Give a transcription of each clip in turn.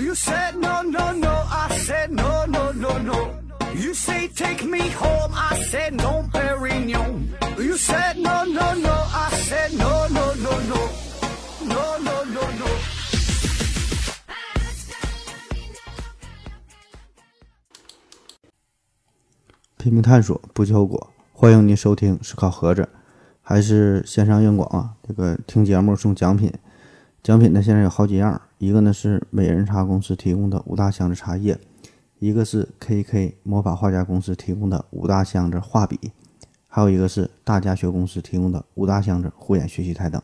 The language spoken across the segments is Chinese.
You said no, no, no. I said no, no, no, no. You say take me home. I said no, Perignon. You said no, no, no. I said no, no, no, no. No, no, no, no. 拼命探索，不计后果。欢迎您收听思考盒子，还是线上硬广啊？这个听节目送奖品，奖品呢现在有好几样，一个呢是美人茶公司提供的五大箱子茶叶，一个是 KK 魔法画家公司提供的五大箱子画笔，还有一个是大家学公司提供的五大箱子护眼学习台灯，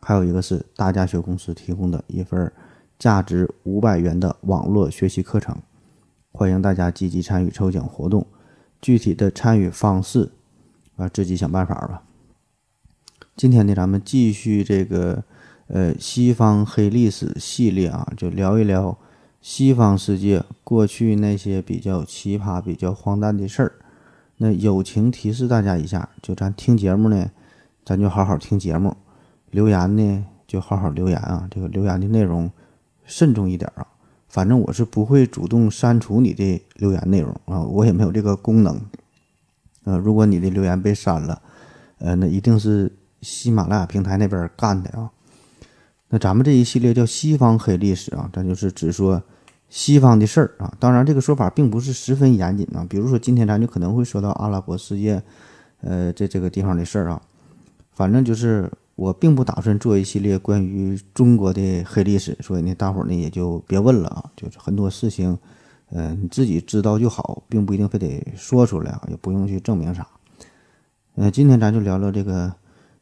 还有一个是大家学公司提供的一份价值五百元的网络学习课程。欢迎大家积极参与抽奖活动。具体的参与方式，啊，自己想办法吧。今天呢，咱们继续这个呃西方黑历史系列啊，就聊一聊西方世界过去那些比较奇葩、比较荒诞的事儿。那友情提示大家一下，就咱听节目呢，咱就好好听节目；留言呢，就好好留言啊。这个留言的内容慎重一点啊。反正我是不会主动删除你的留言内容啊，我也没有这个功能。呃，如果你的留言被删了，呃，那一定是喜马拉雅平台那边干的啊。那咱们这一系列叫西方黑历史啊，咱就是只说西方的事儿啊。当然，这个说法并不是十分严谨啊。比如说，今天咱就可能会说到阿拉伯世界，呃，这这个地方的事儿啊。反正就是。我并不打算做一系列关于中国的黑历史，所以呢，大伙儿呢也就别问了啊。就是很多事情，呃，你自己知道就好，并不一定非得说出来啊，也不用去证明啥。呃，今天咱就聊聊这个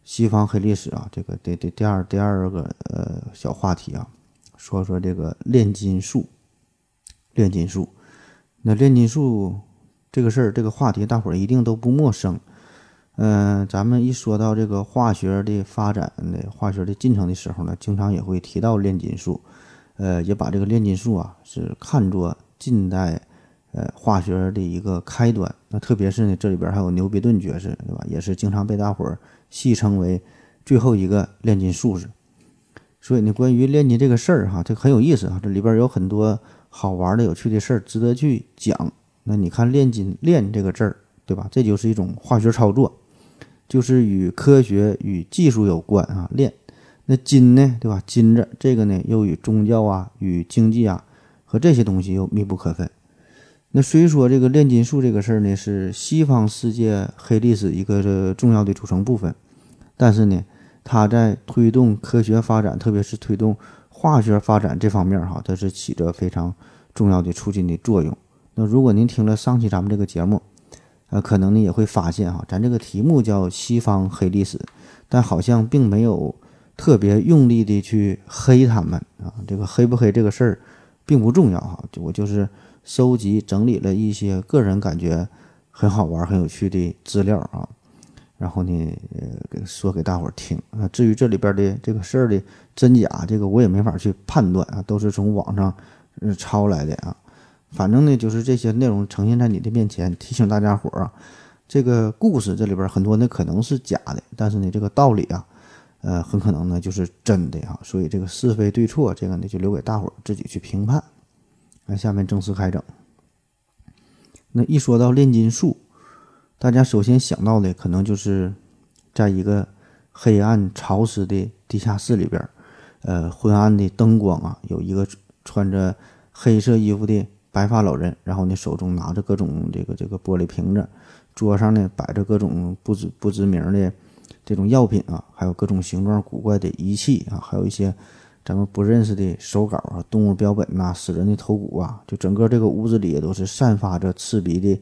西方黑历史啊，这个第第第二第二个呃小话题啊，说说这个炼金术。炼金术，那炼金术这个事儿，这个话题，大伙儿一定都不陌生。嗯，咱们一说到这个化学的发展的化学的进程的时候呢，经常也会提到炼金术，呃，也把这个炼金术啊是看作近代呃化学的一个开端。那特别是呢，这里边还有牛逼顿爵士，对吧？也是经常被大伙儿戏称为最后一个炼金术士。所以呢，关于炼金这个事儿哈，这很有意思啊，这里边有很多好玩的、有趣的事儿值得去讲。那你看“炼金”“炼”这个字儿，对吧？这就是一种化学操作。就是与科学与技术有关啊，炼那金呢，对吧？金子这个呢，又与宗教啊、与经济啊和这些东西又密不可分。那虽说这个炼金术这个事儿呢，是西方世界黑历史一个重要的组成部分，但是呢，它在推动科学发展，特别是推动化学发展这方面哈，它是起着非常重要的促进的作用。那如果您听了上期咱们这个节目，呃，可能呢也会发现哈，咱这个题目叫西方黑历史，但好像并没有特别用力的去黑他们啊。这个黑不黑这个事儿并不重要哈，就我就是收集整理了一些个人感觉很好玩、很有趣的资料啊，然后呢，呃，给说给大伙儿听啊。至于这里边的这个事儿的真假，这个我也没法去判断啊，都是从网上抄来的啊。反正呢，就是这些内容呈现在你的面前，提醒大家伙儿啊，这个故事这里边很多呢可能是假的，但是呢，这个道理啊，呃，很可能呢就是真的啊。所以这个是非对错，这个呢就留给大伙儿自己去评判。那下面正式开整。那一说到炼金术，大家首先想到的可能就是在一个黑暗潮湿的地下室里边，呃，昏暗的灯光啊，有一个穿着黑色衣服的。白发老人，然后呢，手中拿着各种这个这个玻璃瓶子，桌上呢摆着各种不知不知名的这种药品啊，还有各种形状古怪的仪器啊，还有一些咱们不认识的手稿啊、动物标本呐、死人的头骨啊，就整个这个屋子里也都是散发着刺鼻的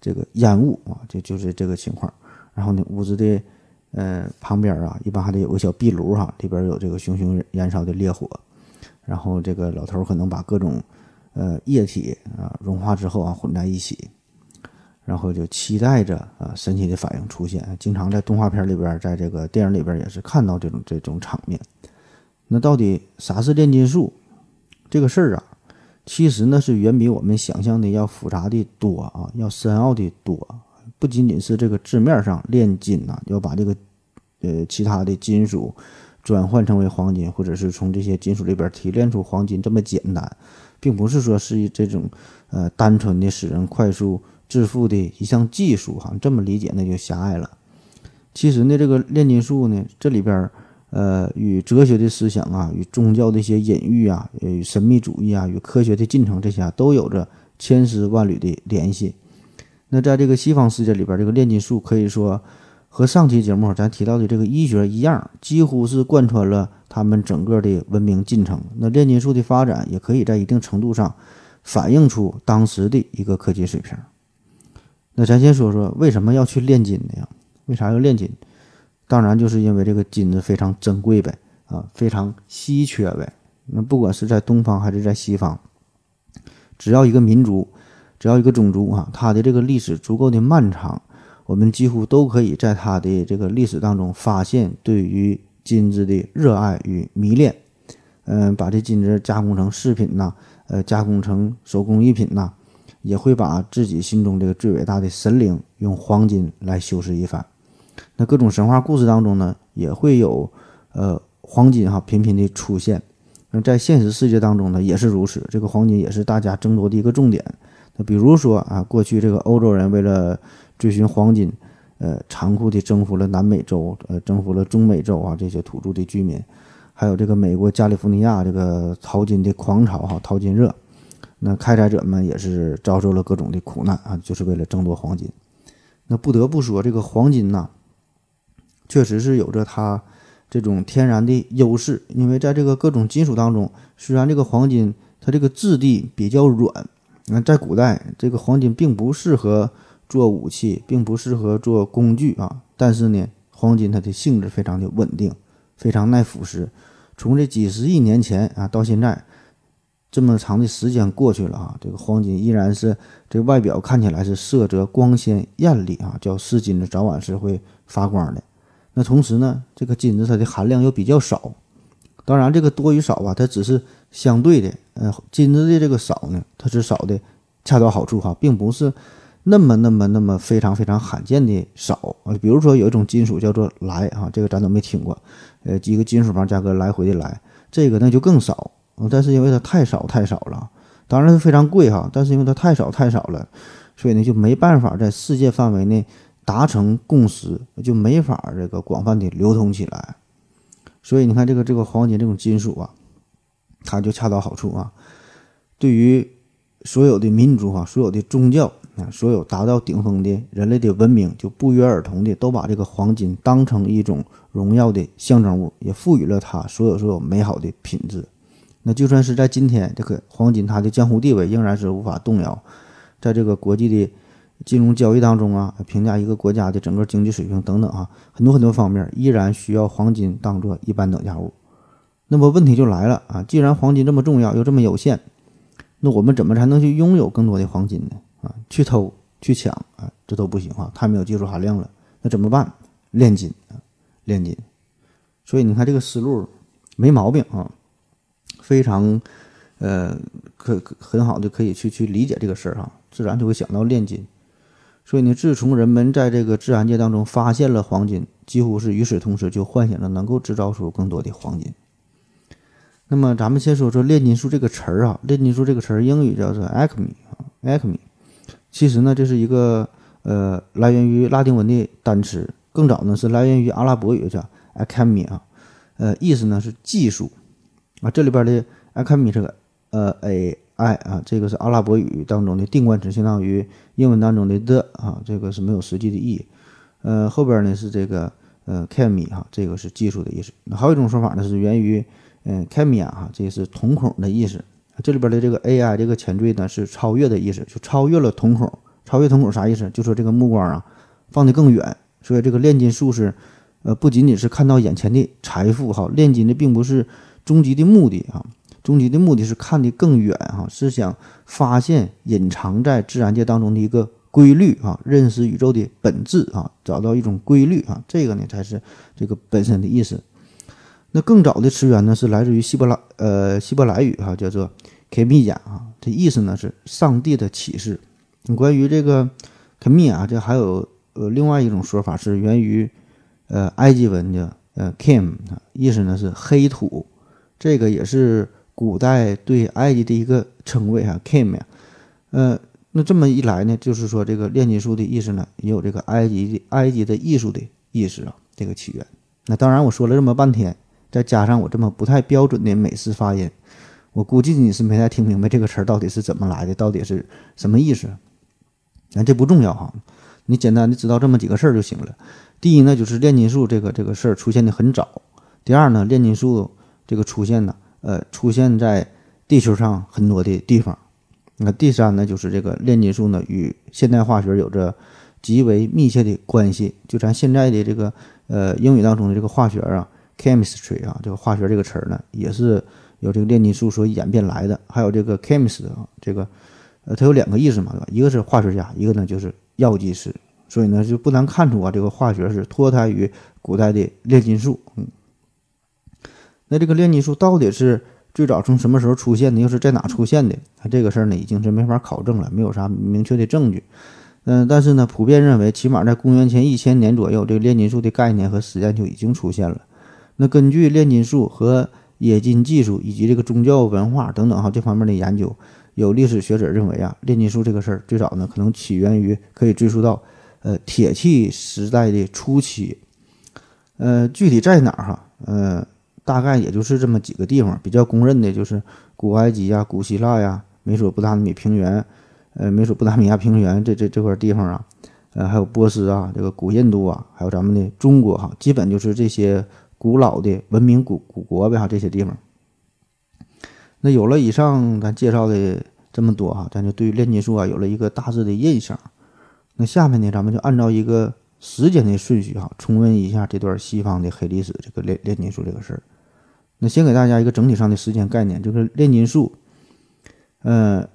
这个烟雾啊，就就是这个情况。然后呢，屋子的呃旁边啊，一般还得有个小壁炉哈，里边有这个熊熊燃烧的烈火，然后这个老头可能把各种。呃，液体啊融化之后啊混在一起，然后就期待着啊神奇的反应出现。经常在动画片里边，在这个电影里边也是看到这种这种场面。那到底啥是炼金术这个事儿啊？其实呢是远比我们想象的要复杂的多啊，要深奥的多。不仅仅是这个字面上炼金呐，要把这个呃其他的金属转换成为黄金，或者是从这些金属里边提炼出黄金这么简单，并不是说是这种呃单纯的使人快速致富的一项技术哈，这么理解那就狭隘了。其实呢，这个炼金术呢，这里边呃与哲学的思想啊，与宗教的一些隐喻啊，与神秘主义啊，与科学的进程这些都有着千丝万缕的联系。那在这个西方世界里边，这个炼金术可以说。和上期节目咱提到的这个医学一样，几乎是贯穿了他们整个的文明进程。那炼金术的发展也可以在一定程度上反映出当时的一个科技水平。那咱先说说为什么要去炼金呢？为啥要炼金？当然就是因为这个金子非常珍贵呗，啊，非常稀缺呗。那不管是在东方还是在西方，只要一个民族，只要一个种族啊，它的这个历史足够的漫长。我们几乎都可以在它的这个历史当中发现对于金子的热爱与迷恋，嗯，把这金子加工成饰品呐，呃，加工成手工艺品呐，也会把自己心中这个最伟大的神灵用黄金来修饰一番。那各种神话故事当中呢，也会有呃黄金哈频频的出现。那在现实世界当中呢，也是如此，这个黄金也是大家争夺的一个重点。那比如说啊，过去这个欧洲人为了追寻黄金，呃，残酷地征服了南美洲，呃，征服了中美洲啊，这些土著的居民，还有这个美国加利福尼亚这个淘金的狂潮哈，淘金热，那开采者们也是遭受了各种的苦难啊，就是为了争夺黄金。那不得不说，这个黄金呐，确实是有着它这种天然的优势，因为在这个各种金属当中，虽然这个黄金它这个质地比较软，那在古代这个黄金并不适合。做武器并不适合做工具啊，但是呢，黄金它的性质非常的稳定，非常耐腐蚀。从这几十亿年前啊到现在，这么长的时间过去了啊，这个黄金依然是这外表看起来是色泽光鲜艳丽啊，叫是金子早晚是会发光的。那同时呢，这个金子它的含量又比较少。当然，这个多与少啊，它只是相对的。呃，金子的这个少呢，它是少的恰到好处哈，并不是。那么那么那么非常非常罕见的少啊，比如说有一种金属叫做来啊，这个咱都没听过，呃，几个金属旁加个来回的来，这个那就更少但是因为它太少太少了，当然是非常贵哈，但是因为它太少太少了，所以呢就没办法在世界范围内达成共识，就没法这个广泛的流通起来。所以你看这个这个黄金这种金属啊，它就恰到好处啊，对于所有的民族啊，所有的宗教。所有达到顶峰的人类的文明，就不约而同的都把这个黄金当成一种荣耀的象征物，也赋予了它所有所有美好的品质。那就算是在今天，这个黄金它的江湖地位仍然是无法动摇。在这个国际的金融交易当中啊，评价一个国家的整个经济水平等等啊，很多很多方面依然需要黄金当做一般等价物。那么问题就来了啊，既然黄金这么重要又这么有限，那我们怎么才能去拥有更多的黄金呢？啊，去偷去抢啊，这都不行啊，太没有技术含量了。那怎么办？炼金啊，炼金。所以你看这个思路没毛病啊，非常呃可可很好的可以去去理解这个事儿哈，自然就会想到炼金。所以呢，自从人们在这个自然界当中发现了黄金，几乎是与此同时就幻想着能够制造出更多的黄金。那么咱们先说说炼金术这个词儿啊，炼金术这个词儿英语叫做 alchemy，alchemy。其实呢，这是一个呃来源于拉丁文的单词，更早呢是来源于阿拉伯语叫 alchemy 啊，呃意思呢是技术啊，这里边的 alchemy 这个呃 a i 啊，这个是阿拉伯语当中的定冠词，相当于英文当中的 the 啊，这个是没有实际的意义。呃后边呢是这个呃 chemy 哈，这个是技术的意思。那还有一种说法呢是源于嗯 chemia 哈，这个是瞳孔的意思。这里边的这个 AI 这个前缀呢是超越的意思，就超越了瞳孔。超越瞳孔啥意思？就说这个目光啊放得更远。所以这个炼金术士，呃，不仅仅是看到眼前的财富哈，炼金的并不是终极的目的啊，终极的目的是看得更远哈，是想发现隐藏在自然界当中的一个规律啊，认识宇宙的本质啊，找到一种规律啊，这个呢才是这个本身的意思。那更早的词源呢是来自于希伯来呃希伯来语哈，叫做。k 米亚啊，这意思呢是上帝的启示。关于这个 k 米亚，这还有呃另外一种说法是源于呃埃及文的呃，Kim 啊，意思呢是黑土，这个也是古代对埃及的一个称谓哈，Kim 呀，呃，那这么一来呢，就是说这个炼金术的意思呢，也有这个埃及的埃及的艺术的意思啊，这个起源。那当然我说了这么半天，再加上我这么不太标准的美式发音，我估计你是没太听明白这个词儿到底是怎么来的，到底是什么意思。那这不重要哈，你简单的知道这么几个事儿就行了。第一呢，就是炼金术这个这个事儿出现的很早。第二呢，炼金术这个出现呢，呃，出现在地球上很多的地方。那第三呢，就是这个炼金术呢与现代化学有着极为密切的关系。就咱现在的这个呃英语当中的这个化学啊，chemistry 啊，这个化学这个词儿呢，也是由这个炼金术所演变来的。还有这个 chemist 啊，这个呃它有两个意思嘛，对吧？一个是化学家，一个呢就是药剂师。所以呢，就不难看出啊，这个化学是脱胎于古代的炼金术。嗯，那这个炼金术到底是最早从什么时候出现的，又是在哪出现的？它，这个事儿呢，已经是没法考证了，没有啥明确的证据。嗯，但是呢，普遍认为，起码在公元前一千年左右，这个炼金术的概念和实践就已经出现了。那根据炼金术和冶金技术以及这个宗教文化等等哈这方面的研究，有历史学者认为啊，炼金术这个事儿最早呢，可能起源于可以追溯到。呃，铁器时代的初期，呃，具体在哪儿哈？呃，大概也就是这么几个地方，比较公认的就是古埃及呀、古希腊呀、美索不达米平原，呃，美索不达米亚平原这这这块地方啊，呃，还有波斯啊，这个古印度啊，还有咱们的中国哈，基本就是这些古老的文明古古国呗哈，这些地方。那有了以上咱介绍的这么多哈，咱就对炼金术啊有了一个大致的印象。那下面呢，咱们就按照一个时间的顺序哈，重温一下这段西方的黑历史，这个炼炼金术这个事儿。那先给大家一个整体上的时间概念，就是炼金术，呃，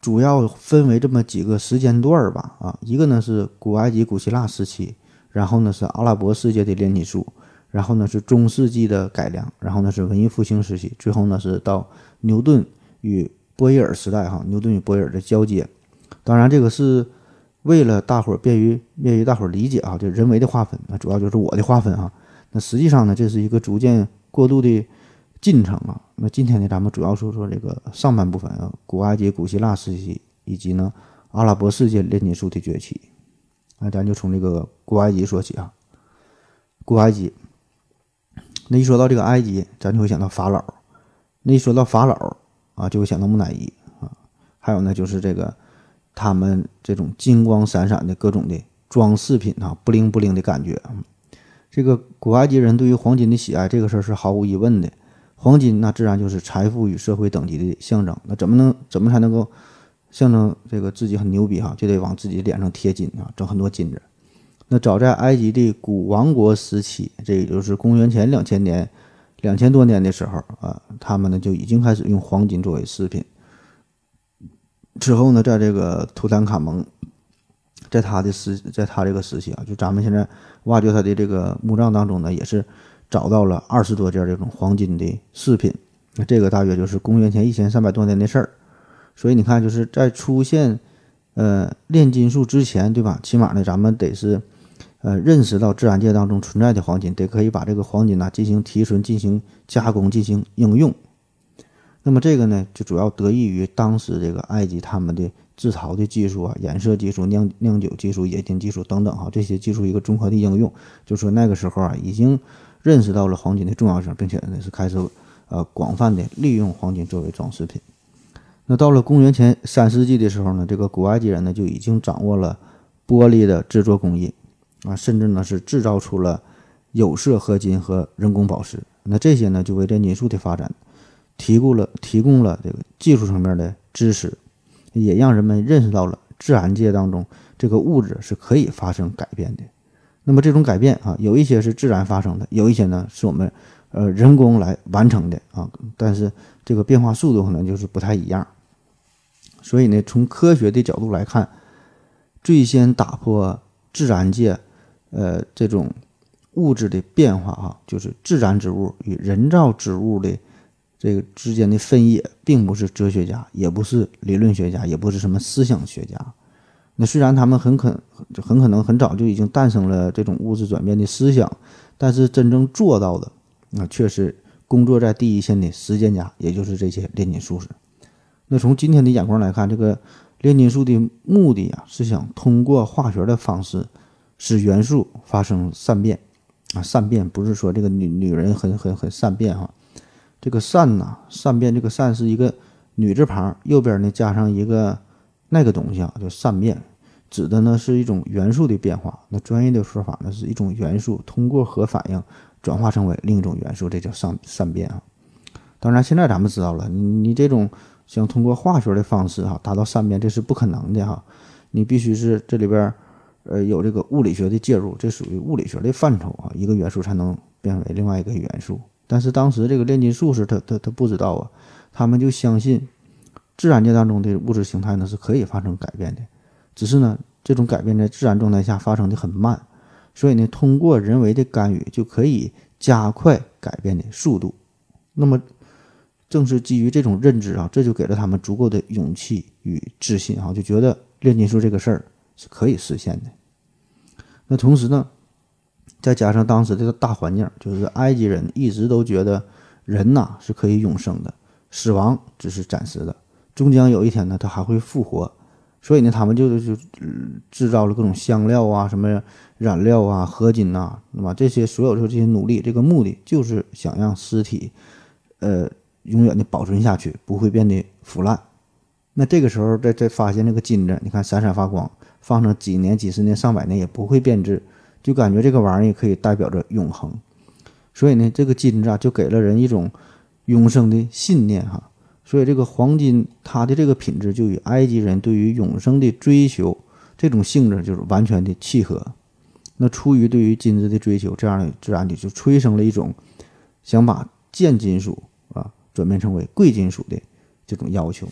主要分为这么几个时间段儿吧。啊，一个呢是古埃及、古希腊时期，然后呢是阿拉伯世界的炼金术，然后呢是中世纪的改良，然后呢是文艺复兴时期，最后呢是到牛顿与波伊尔时代哈，牛顿与波伊尔的交接。当然，这个是。为了大伙儿便于便于大伙儿理解啊，就人为的划分，那主要就是我的划分啊。那实际上呢，这是一个逐渐过渡的进程啊。那今天呢，咱们主要说说这个上半部分啊，古埃及、古希腊时期，以及呢阿拉伯世界炼金术的崛起。那咱就从这个古埃及说起啊。古埃及，那一说到这个埃及，咱就会想到法老。那一说到法老啊，就会想到木乃伊啊。还有呢，就是这个。他们这种金光闪闪的各种的装饰品啊，不灵不灵的感觉。这个古埃及人对于黄金的喜爱，这个事儿是毫无疑问的。黄金那自然就是财富与社会等级的象征。那怎么能怎么才能够象征这个自己很牛逼哈？就得往自己脸上贴金啊，整很多金子。那早在埃及的古王国时期，这也就是公元前两千年、两千多年的时候啊，他们呢就已经开始用黄金作为饰品。之后呢，在这个图坦卡蒙，在他的时，在他这个时期啊，就咱们现在挖掘他的这个墓葬当中呢，也是找到了二十多件这种黄金的饰品。那这个大约就是公元前一千三百多年的事儿。所以你看，就是在出现呃炼金术之前，对吧？起码呢，咱们得是呃认识到自然界当中存在的黄金，得可以把这个黄金呢进行提纯、进行加工、进行应用。那么这个呢，就主要得益于当时这个埃及他们的制陶的技术啊、染色技术、酿酿酒技术、冶金技术等等哈，这些技术一个综合的应用，就说那个时候啊，已经认识到了黄金的重要性，并且呢是开始呃广泛的利用黄金作为装饰品。那到了公元前三世纪的时候呢，这个古埃及人呢就已经掌握了玻璃的制作工艺啊，甚至呢是制造出了有色合金和人工宝石。那这些呢就为炼金术的发展。提供了提供了这个技术层面的知识，也让人们认识到了自然界当中这个物质是可以发生改变的。那么这种改变啊，有一些是自然发生的，有一些呢是我们呃人工来完成的啊。但是这个变化速度可能就是不太一样。所以呢，从科学的角度来看，最先打破自然界呃这种物质的变化啊，就是自然之物与人造之物的。这个之间的分野，并不是哲学家，也不是理论学家，也不是什么思想学家。那虽然他们很可很可能很早就已经诞生了这种物质转变的思想，但是真正做到的，那却是工作在第一线的实践家，也就是这些炼金术士。那从今天的眼光来看，这个炼金术的目的啊，是想通过化学的方式使元素发生善变啊。善变不是说这个女女人很很很善变哈，这个善呐，善变这个善是一个女字旁，右边呢加上一个那个东西啊，叫善变。指的呢是一种元素的变化，那专业的说法呢是一种元素通过核反应转化成为另一种元素，这叫善善变啊。当然，现在咱们知道了，你你这种想通过化学的方式哈达到善变，这是不可能的哈。你必须是这里边呃有这个物理学的介入，这属于物理学的范畴啊，一个元素才能变为另外一个元素。但是当时这个炼金术士他他他不知道啊，他们就相信自然界当中的物质形态呢是可以发生改变的。只是呢，这种改变在自然状态下发生的很慢，所以呢，通过人为的干预就可以加快改变的速度。那么，正是基于这种认知啊，这就给了他们足够的勇气与自信啊，就觉得炼金术这个事儿是可以实现的。那同时呢，再加上当时这个大环境，就是埃及人一直都觉得人呐是可以永生的，死亡只是暂时的，终将有一天呢，他还会复活。所以呢，他们就就制造了各种香料啊，什么染料啊，合金呐，那么这些所有的这些努力，这个目的就是想让尸体，呃，永远的保存下去，不会变得腐烂。那这个时候再再发现那个金子，你看闪闪发光，放上几年、几十年、上百年也不会变质，就感觉这个玩意儿可以代表着永恒。所以呢，这个金子啊，就给了人一种永生的信念哈。所以，这个黄金它的这个品质就与埃及人对于永生的追求这种性质就是完全的契合。那出于对于金子的追求，这样的自然的就催生了一种想把贱金属啊转变成为贵金属的这种要求。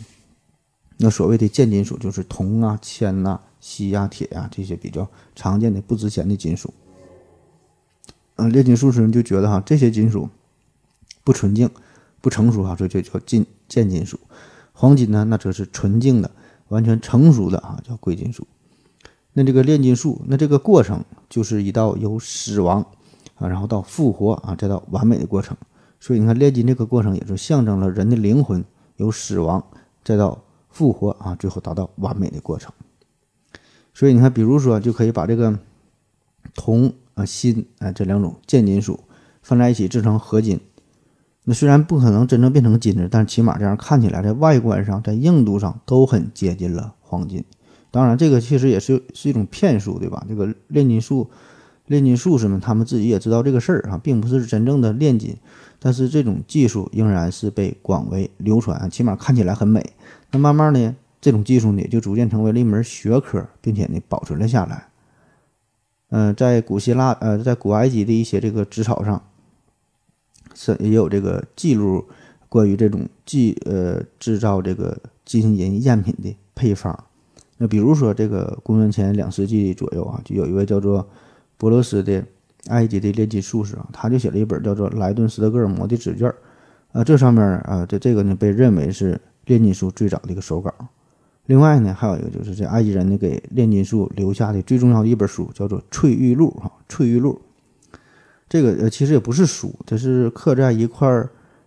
那所谓的贱金属就是铜啊、铅呐、锡呀、铁呀这些比较常见的不值钱的金属。嗯，炼金术士就觉得哈这些金属不纯净。不成熟啊，所以就叫金贱金属。黄金呢，那则是纯净的、完全成熟的啊，叫贵金属。那这个炼金术，那这个过程就是一道由死亡啊，然后到复活啊，再到完美的过程。所以你看，炼金这个过程也是象征了人的灵魂由死亡再到复活啊，最后达到完美的过程。所以你看，比如说，就可以把这个铜啊、锌啊这两种贱金属放在一起制成合金。那虽然不可能真正变成金子，但起码这样看起来，在外观上、在硬度上都很接近了黄金。当然，这个其实也是是一种骗术，对吧？这个炼金术、炼金术士们他们自己也知道这个事儿啊，并不是真正的炼金，但是这种技术仍然是被广为流传，起码看起来很美。那慢慢呢，这种技术呢就逐渐成为了一门学科，并且呢保存了下来。嗯，在古希腊，呃，在古埃及的一些这个纸草上。是也有这个记录，关于这种记呃制造这个金银赝品的配方。那比如说这个公元前两世纪左右啊，就有一位叫做博罗斯的埃及的炼金术士啊，他就写了一本叫做《莱顿斯德哥尔摩》的纸卷儿啊，这上面啊，这这个呢被认为是炼金术最早的一个手稿。另外呢，还有一个就是这埃及人呢给炼金术留下的最重要的一本书，叫做《翠玉录》哈，《翠玉录》。这个呃，其实也不是书，这是刻在一块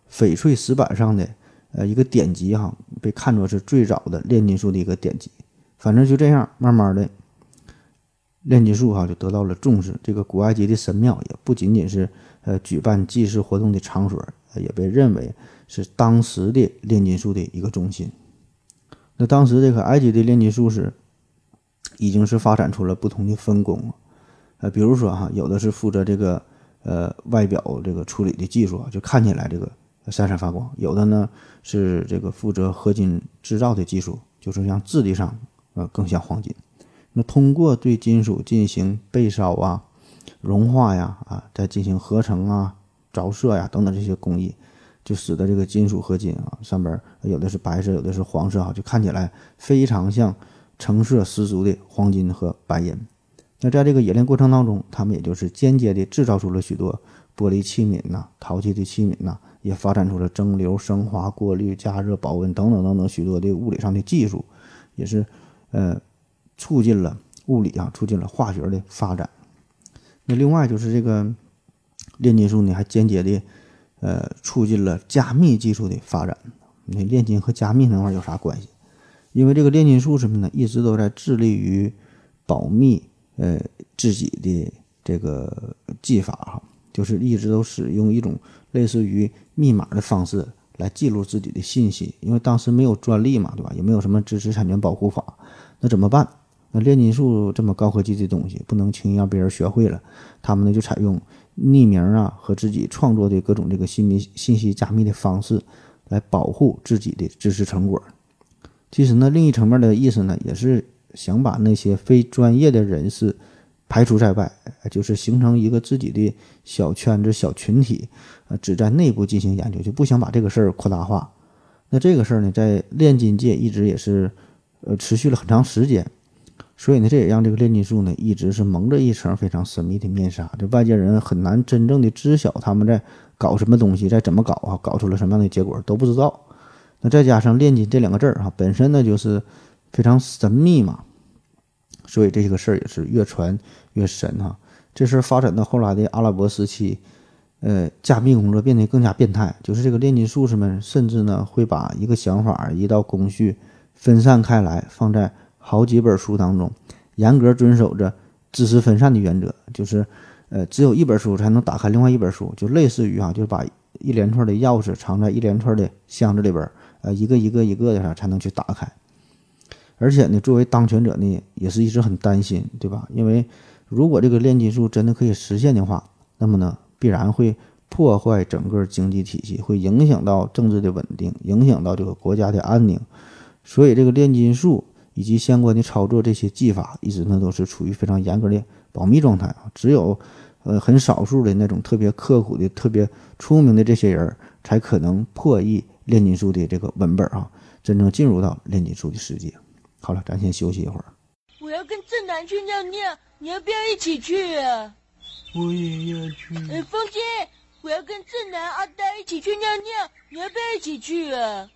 翡翠石板上的呃一个典籍哈，被看作是最早的炼金术的一个典籍。反正就这样，慢慢的炼金术哈就得到了重视。这个古埃及的神庙也不仅仅是呃举办祭祀活动的场所，也被认为是当时的炼金术的一个中心。那当时这个埃及的炼金术士已经是发展出了不同的分工呃，比如说哈，有的是负责这个。呃，外表这个处理的技术啊，就看起来这个闪闪发光。有的呢是这个负责合金制造的技术，就是像质地上呃更像黄金。那通过对金属进行焙烧啊、融化呀啊，再进行合成啊、着色呀等等这些工艺，就使得这个金属合金啊上边有的是白色，有的是黄色啊，就看起来非常像成色十足的黄金和白银。那在这个冶炼过程当中，他们也就是间接的制造出了许多玻璃器皿呐、陶器的器皿呐，也发展出了蒸馏、升华、过滤、加热、保温等等等等许多的物理上的技术，也是呃促进了物理啊，促进了化学的发展。那另外就是这个炼金术呢还间接的呃促进了加密技术的发展。那炼金和加密那玩意儿有啥关系？因为这个炼金术什么呢，一直都在致力于保密呃自己的这个技法哈，就是一直都使用一种类似于密码的方式来记录自己的信息。因为当时没有专利嘛，对吧？也没有什么知识产权保护法，那怎么办？那炼金术这么高科技的东西，不能轻易让别人学会了。他们呢就采用匿名啊和自己创作的各种这个信密信息加密的方式来保护自己的知识成果。其实呢，另一层面的意思呢，也是想把那些非专业的人士排除在外，就是形成一个自己的小圈子、小群体，呃，只在内部进行研究，就不想把这个事儿扩大化。那这个事儿呢，在炼金界一直也是呃持续了很长时间。所以呢，这也让这个炼金术呢一直是蒙着一层非常神秘的面纱，这外界人很难真正的知晓他们在搞什么东西，在怎么搞啊，搞出了什么样的结果都不知道。那再加上炼金这两个字儿哈，本身呢就是非常神秘嘛，所以这个事儿也是越传越神哈。这事儿发展到后来的阿拉伯时期，呃，加密工作变得更加变态，就是这个炼金术士们甚至呢会把一个想法、一道工序分散开来，放在。好几本书当中，严格遵守着知识分散的原则，就是，呃，只有一本书才能打开另外一本书，就类似于啊，就是把一连串的钥匙藏在一连串的箱子里边，呃，一个一个一个的啥才能去打开。而且呢，作为当权者呢，也是一直很担心，对吧？因为如果这个炼金术真的可以实现的话，那么呢，必然会破坏整个经济体系，会影响到政治的稳定，影响到这个国家的安宁。所以这个炼金术。以及相关的操作，这些技法一直呢都是处于非常严格的保密状态啊。只有，呃，很少数的那种特别刻苦的、特别出名的这些人，才可能破译炼金术的这个文本啊，真正进入到炼金术的世界。好了，咱先休息一会儿。我要跟正南去尿尿，你要不要一起去啊？我也要去。哎，风姐，我要跟正南、阿呆一起去尿尿，你要不要一起去啊？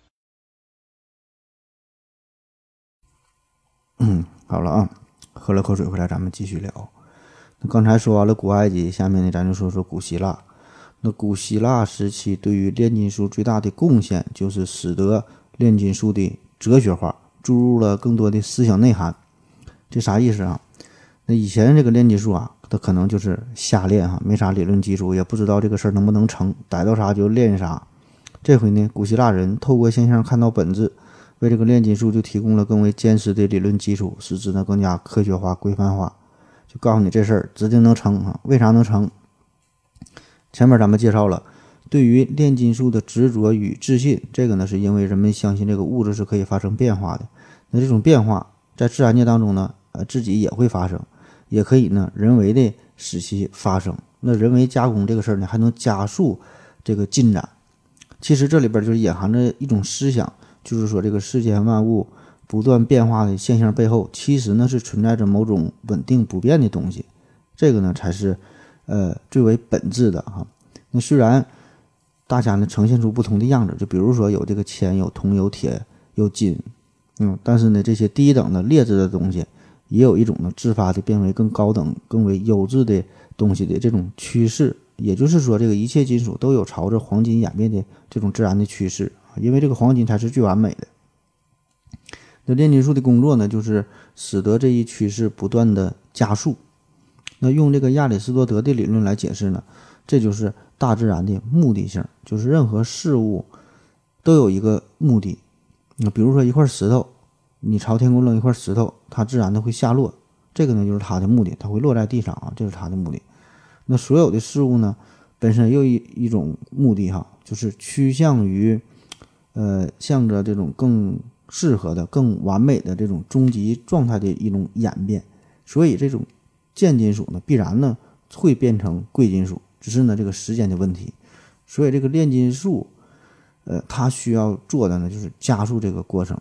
嗯，好了啊，喝了口水回来，咱们继续聊。那刚才说完了古埃及，下面呢，咱就说说古希腊。那古希腊时期对于炼金术最大的贡献，就是使得炼金术的哲学化，注入了更多的思想内涵。这啥意思啊？那以前这个炼金术啊，它可能就是瞎练哈，没啥理论基础，也不知道这个事儿能不能成，逮到啥就练啥。这回呢，古希腊人透过现象看到本质。为这个炼金术就提供了更为坚实的理论基础，使之呢更加科学化、规范化。就告诉你这事儿指定能成啊？为啥能成？前面咱们介绍了，对于炼金术的执着与自信，这个呢是因为人们相信这个物质是可以发生变化的。那这种变化在自然界当中呢，呃，自己也会发生，也可以呢人为的使其发生。那人为加工这个事儿呢，还能加速这个进展。其实这里边就是隐含着一种思想。就是说，这个世间万物不断变化的现象背后，其实呢是存在着某种稳定不变的东西，这个呢才是呃最为本质的哈。那虽然大家呢呈现出不同的样子，就比如说有这个铅、有铜、有铁、有金，嗯，但是呢这些低等的劣质的东西，也有一种呢自发的变为更高等、更为优质的东西的这种趋势。也就是说，这个一切金属都有朝着黄金演变的这种自然的趋势。因为这个黄金才是最完美的。那炼金术的工作呢，就是使得这一趋势不断的加速。那用这个亚里士多德的理论来解释呢，这就是大自然的目的性，就是任何事物都有一个目的。那比如说一块石头，你朝天空扔一块石头，它自然的会下落，这个呢就是它的目的，它会落在地上啊，这是它的目的。那所有的事物呢，本身又一一种目的哈，就是趋向于。呃，向着这种更适合的、更完美的这种终极状态的一种演变，所以这种贱金属呢，必然呢会变成贵金属，只是呢这个时间的问题。所以这个炼金术，呃，它需要做的呢就是加速这个过程。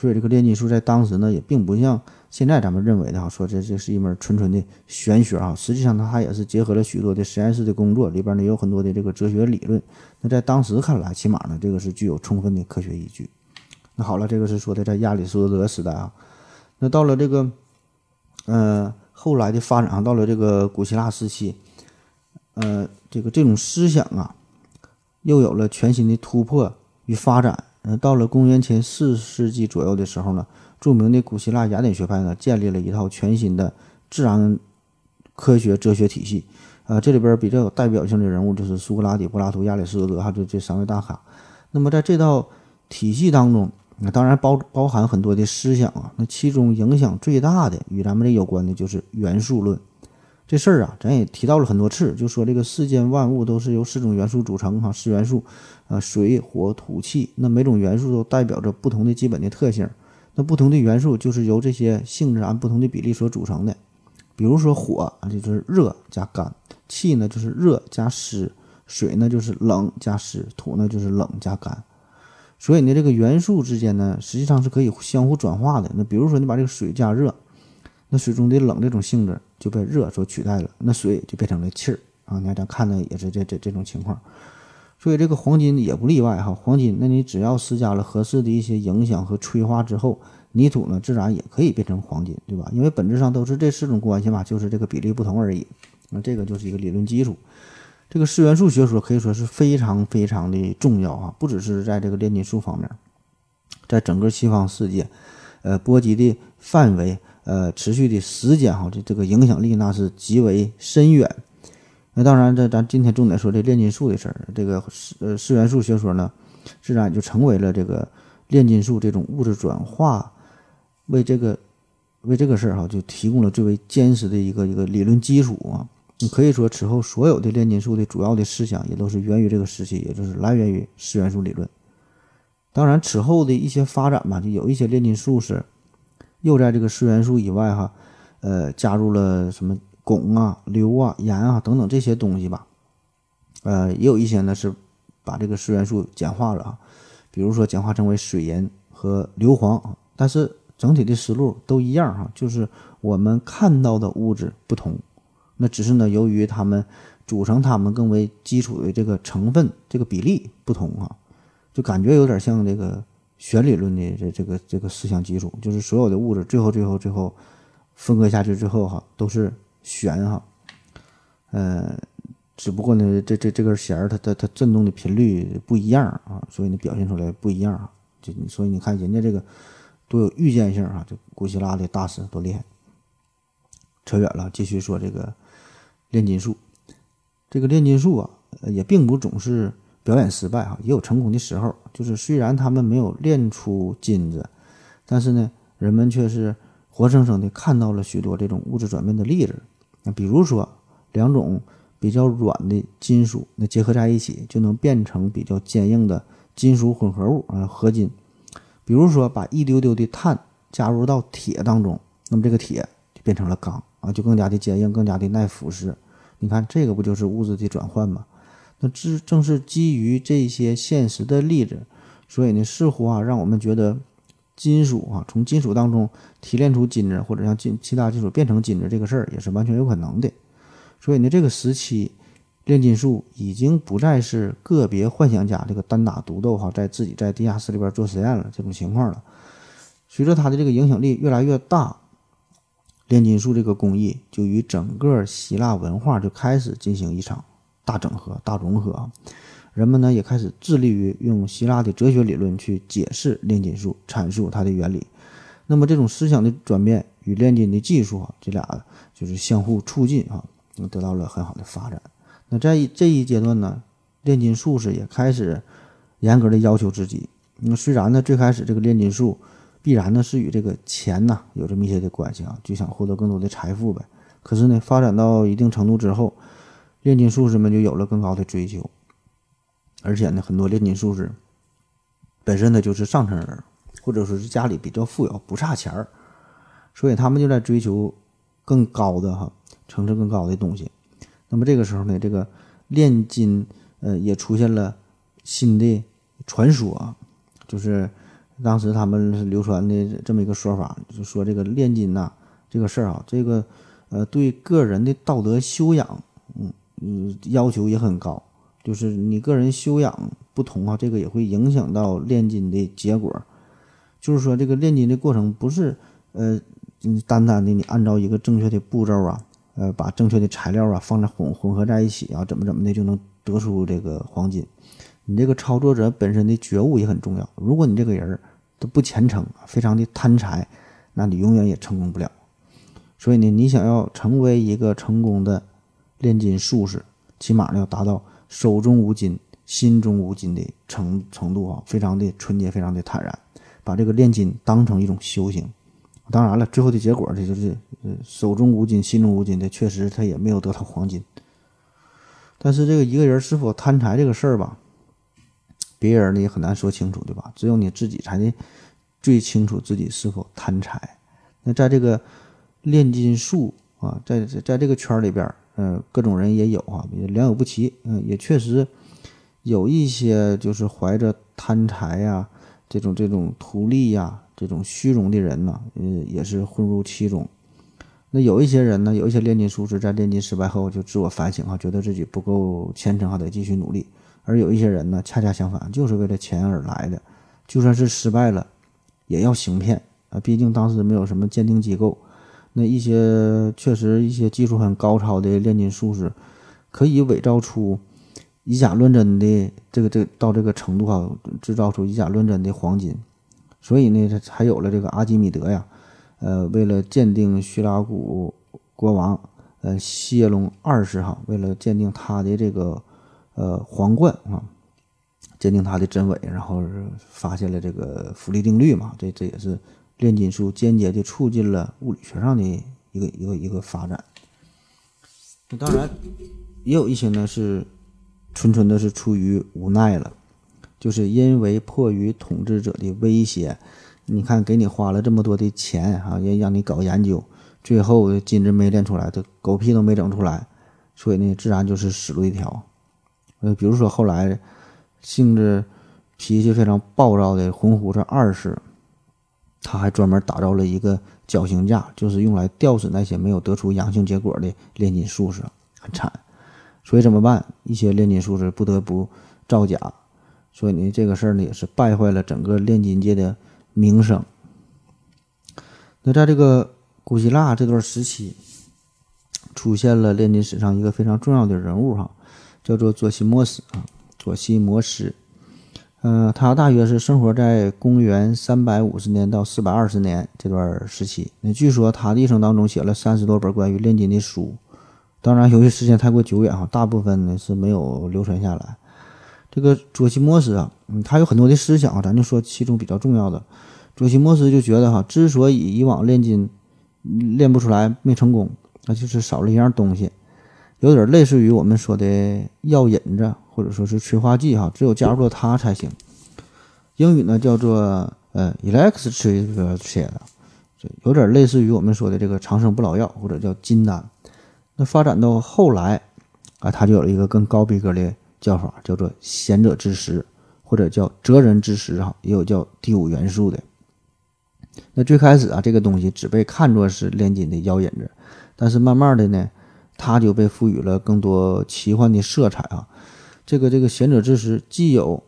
所以这个炼金术在当时呢，也并不像现在咱们认为的哈，说这这是一门纯纯的玄学啊。实际上它也是结合了许多的实验室的工作，里边呢有很多的这个哲学理论。那在当时看来，起码呢这个是具有充分的科学依据。那好了，这个是说的在亚里士多德时代啊。那到了这个，呃，后来的发展啊，到了这个古希腊时期，呃，这个这种思想啊，又有了全新的突破与发展。呃，到了公元前四世纪左右的时候呢，著名的古希腊雅典学派呢，建立了一套全新的自然科学哲学体系。啊，这里边比较有代表性的人物就是苏格拉底、柏拉图、亚里士多德哈，这这三位大咖。那么在这套体系当中，那当然包包含很多的思想啊。那其中影响最大的与咱们这有关的就是元素论。这事儿啊，咱也提到了很多次，就说这个世间万物都是由四种元素组成哈，四元素，啊，水、火、土、气。那每种元素都代表着不同的基本的特性。那不同的元素就是由这些性质按不同的比例所组成的。比如说火啊，就是热加干；气呢就是热加湿；水呢就是冷加湿；土呢就是冷加干。所以呢，这个元素之间呢，实际上是可以相互转化的。那比如说，你把这个水加热，那水中的冷这种性质就被热所取代了，那水就变成了气儿啊。你看咱看的也是这这这种情况。所以这个黄金也不例外哈。黄金，那你只要施加了合适的一些影响和催化之后，泥土呢自然也可以变成黄金，对吧？因为本质上都是这四种关系嘛，就是这个比例不同而已。那这个就是一个理论基础。这个四元素学说可以说是非常非常的重要啊，不只是在这个炼金术方面，在整个西方世界，呃，波及的范围，呃，持续的时间哈，这这个影响力那是极为深远。那当然，这咱今天重点说这炼金术的事儿，这个四呃四元素学说呢，自然也就成为了这个炼金术这种物质转化为这个为这个事儿哈，就提供了最为坚实的一个一个理论基础啊。你可以说，此后所有的炼金术的主要的思想也都是源于这个时期，也就是来源于四元素理论。当然，此后的一些发展吧，就有一些炼金术士又在这个四元素以外哈，呃，加入了什么汞啊、硫啊、盐啊等等这些东西吧。呃，也有一些呢是把这个四元素简化了啊，比如说简化成为水银和硫磺，但是整体的思路都一样哈，就是我们看到的物质不同。那只是呢，由于它们组成它们更为基础的这个成分，这个比例不同啊，就感觉有点像这个弦理论的这这个这个思想基础，就是所有的物质最后最后最后分割下去之后哈，都是弦哈，呃，只不过呢，这这这根弦儿它它它振动的频率不一样啊，所以呢表现出来不一样啊，就所以你看人家这个多有预见性啊，这古希腊的大师多厉害。扯远了，继续说这个。炼金术，这个炼金术啊，也并不总是表演失败哈，也有成功的时候。就是虽然他们没有炼出金子，但是呢，人们却是活生生的看到了许多这种物质转变的例子。那比如说，两种比较软的金属，那结合在一起就能变成比较坚硬的金属混合物啊，合金。比如说，把一丢丢的碳加入到铁当中，那么这个铁就变成了钢啊，就更加的坚硬，更加的耐腐蚀。你看，这个不就是物质的转换吗？那这正是基于这些现实的例子，所以呢，似乎啊，让我们觉得金属啊，从金属当中提炼出金子，或者像金其他金属变成金子这个事儿，也是完全有可能的。所以呢，这个时期炼金术已经不再是个别幻想家这个单打独斗哈，在自己在地下室里边做实验了这种情况了。随着他的这个影响力越来越大。炼金术这个工艺就与整个希腊文化就开始进行一场大整合、大融合！人们呢也开始致力于用希腊的哲学理论去解释炼金术，阐述它的原理。那么这种思想的转变与炼金的技术啊，这俩就是相互促进啊，得到了很好的发展。那在这一阶段呢，炼金术士也开始严格的要求自己。那虽然呢，最开始这个炼金术。必然呢是与这个钱呐有着密切的关系啊，就想获得更多的财富呗。可是呢，发展到一定程度之后，炼金术士们就有了更高的追求，而且呢，很多炼金术士本身呢就是上层人，或者说是家里比较富有，不差钱儿，所以他们就在追求更高的哈层次更高的东西。那么这个时候呢，这个炼金呃也出现了新的传说，就是。当时他们流传的这么一个说法，就说这个炼金呐，这个事儿啊，这个呃对个人的道德修养，嗯嗯要求也很高，就是你个人修养不同啊，这个也会影响到炼金的结果。就是说，这个炼金的过程不是呃单单的你按照一个正确的步骤啊，呃，把正确的材料啊放在混混合在一起啊，怎么怎么的就能得出这个黄金。你这个操作者本身的觉悟也很重要。如果你这个人都不虔诚，非常的贪财，那你永远也成功不了。所以呢，你想要成为一个成功的炼金术士，起码呢要达到手中无金、心中无金的程程度啊，非常的纯洁，非常的坦然，把这个炼金当成一种修行。当然了，最后的结果这就是呃手中无金、心中无金的，确实他也没有得到黄金。但是这个一个人是否贪财这个事儿吧，别人呢也很难说清楚，对吧？只有你自己才能最清楚自己是否贪财。那在这个炼金术啊，在在在这个圈里边，嗯，各种人也有啊，良莠不齐。嗯，也确实有一些就是怀着贪财呀、这种这种图利呀、这种虚荣的人呢，嗯，也是混入其中。那有一些人呢，有一些炼金术士在炼金失败后就自我反省啊，觉得自己不够虔诚，还得继续努力。而有一些人呢，恰恰相反，就是为了钱而来的，就算是失败了，也要行骗啊。毕竟当时没有什么鉴定机构，那一些确实一些技术很高超的炼金术士，可以伪造出以假乱真的这个这到这个程度哈，制造出以假乱真的黄金。所以呢，才有了这个阿基米德呀。呃，为了鉴定叙拉古国王，呃，谢龙二世哈，为了鉴定他的这个呃皇冠啊，鉴定他的真伪，然后发现了这个浮力定律嘛，这这也是炼金术间接的促进了物理学上的一个一个一个发展。那当然，也有一些呢是纯纯的是出于无奈了，就是因为迫于统治者的威胁。你看，给你花了这么多的钱啊，也让你搞研究，最后金子没炼出来，这狗屁都没整出来，所以呢，自然就是死路一条。呃，比如说后来性子脾气非常暴躁的红胡子二世，他还专门打造了一个绞刑架，就是用来吊死那些没有得出阳性结果的炼金术士，很惨。所以怎么办？一些炼金术士不得不造假，所以呢，这个事儿呢也是败坏了整个炼金界的。名声。那在这个古希腊这段时期，出现了炼金史上一个非常重要的人物哈，叫做佐西摩斯啊，佐西摩斯。嗯，他大约是生活在公元三百五十年到四百二十年这段时期。那据说他的一生当中写了三十多本关于炼金的书，当然由于时间太过久远哈，大部分呢是没有流传下来。这个佐西摩斯啊，他有很多的思想，咱就说其中比较重要的。佐西摩斯就觉得哈，之所以以往炼金炼不出来没成功，那就是少了一样东西，有点类似于我们说的药引子或者说是催化剂哈，只有加入了它才行。英语呢叫做呃 electricity，有点类似于我们说的这个长生不老药或者叫金丹。那发展到后来啊，它就有了一个更高逼格的。叫法叫做贤者之石，或者叫哲人之石哈，也有叫第五元素的。那最开始啊，这个东西只被看作是炼金的药引子，但是慢慢的呢，它就被赋予了更多奇幻的色彩啊。这个这个贤者之石既有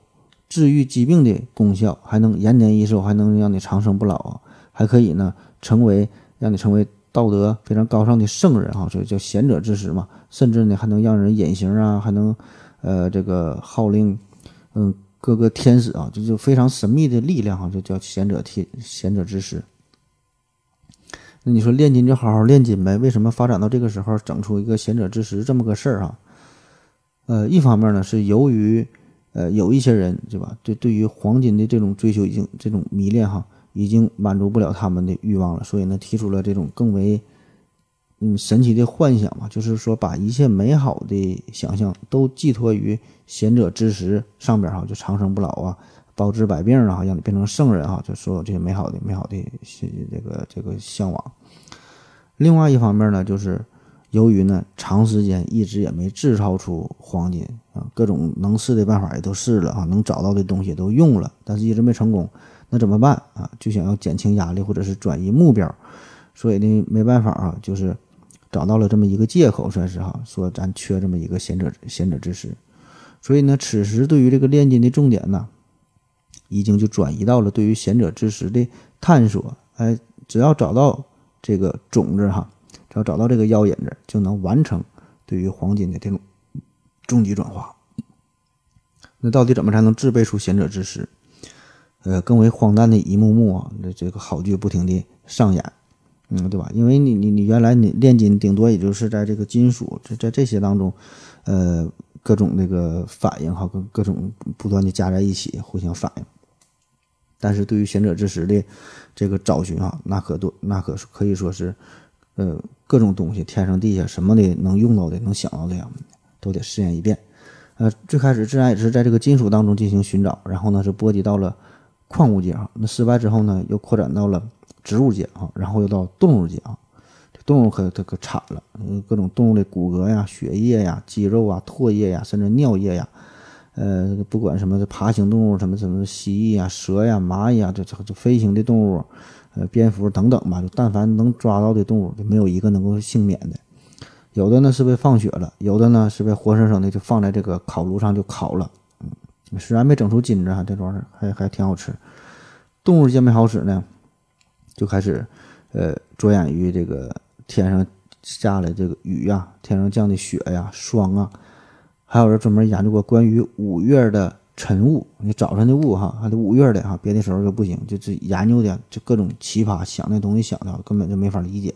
治愈疾病的功效，还能延年益寿，还能让你长生不老啊，还可以呢成为让你成为道德非常高尚的圣人哈，所以叫贤者之石嘛。甚至呢还能让人隐形啊，还能。呃，这个号令，嗯，各个天使啊，这就非常神秘的力量哈，就叫贤者天贤者之石。那你说炼金就好好炼金呗，为什么发展到这个时候整出一个贤者之石这么个事儿哈？呃，一方面呢是由于呃有一些人对吧，对对于黄金的这种追求已经这种迷恋哈，已经满足不了他们的欲望了，所以呢提出了这种更为。嗯，神奇的幻想嘛，就是说把一切美好的想象都寄托于贤者之石上边哈，就长生不老啊，包治百病啊，让你变成圣人哈，就所有这些美好的、美好的这个这个向往。另外一方面呢，就是由于呢长时间一直也没制造出黄金啊，各种能试的办法也都试了啊，能找到的东西都用了，但是一直没成功，那怎么办啊？就想要减轻压力或者是转移目标，所以呢没办法啊，就是。找到了这么一个借口，算是哈，说咱缺这么一个贤者贤者之石，所以呢，此时对于这个炼金的重点呢，已经就转移到了对于贤者之石的探索。哎，只要找到这个种子哈，只要找到这个药引子，就能完成对于黄金的这种终极转化。那到底怎么才能制备出贤者之石？呃，更为荒诞的一幕幕啊，这这个好剧不停的上演，嗯，对吧？因为你你你原来你炼金顶多也就是在这个金属这在这些当中，呃，各种那个反应哈，跟各种不断的加在一起互相反应。但是对于贤者之石的这个找寻啊，那可多那可可以说是，呃，各种东西天上地下什么的能用到的能想到的呀，都得试验一遍。呃，最开始自然也是在这个金属当中进行寻找，然后呢是波及到了矿物界啊，那失败之后呢又扩展到了植物界啊，然后又到动物界啊，动物可可可惨了，各种动物的骨骼呀、血液呀、肌肉啊、唾液呀，甚至尿液呀，呃，不管什么爬行动物，什么什么蜥蜴呀、蛇呀、蚂蚁呀，这这这飞行的动物，呃，蝙蝠等等吧，就但凡能抓到的动物，就没有一个能够幸免的。有的呢是被放血了，有的呢是被活生生的就放在这个烤炉上就烤了。嗯，虽然没整出金子哈，这玩意儿还还挺好吃。动物见没好使呢，就开始呃着眼于这个天上下来这个雨呀，天上降的雪呀、霜啊，还有人专门研究过关于五月的晨雾，你早晨的雾哈，还得五月的哈，别的时候就不行，就是研究的就各种奇葩，想那东西想的根本就没法理解。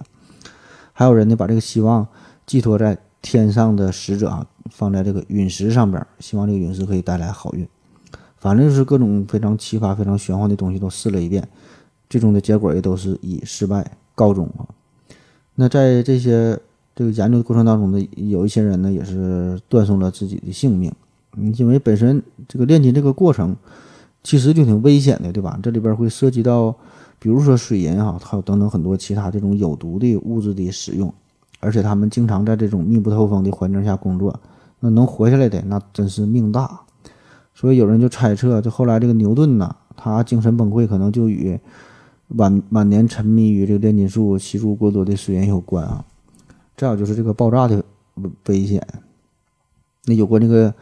还有人呢，把这个希望。寄托在天上的使者啊，放在这个陨石上边，希望这个陨石可以带来好运。反正就是各种非常奇葩、非常玄幻的东西都试了一遍，最终的结果也都是以失败告终啊。那在这些这个研究的过程当中呢，有一些人呢也是断送了自己的性命。嗯，因为本身这个炼金这个过程其实就挺危险的，对吧？这里边会涉及到，比如说水银啊，还有等等很多其他这种有毒的物质的使用。而且他们经常在这种密不透风的环境下工作，那能活下来的那真是命大。所以有人就猜测，就后来这个牛顿呐，他精神崩溃可能就与晚晚年沉迷于这个炼金术、吸入过多的水源有关啊。再有就是这个爆炸的危险。那有关这个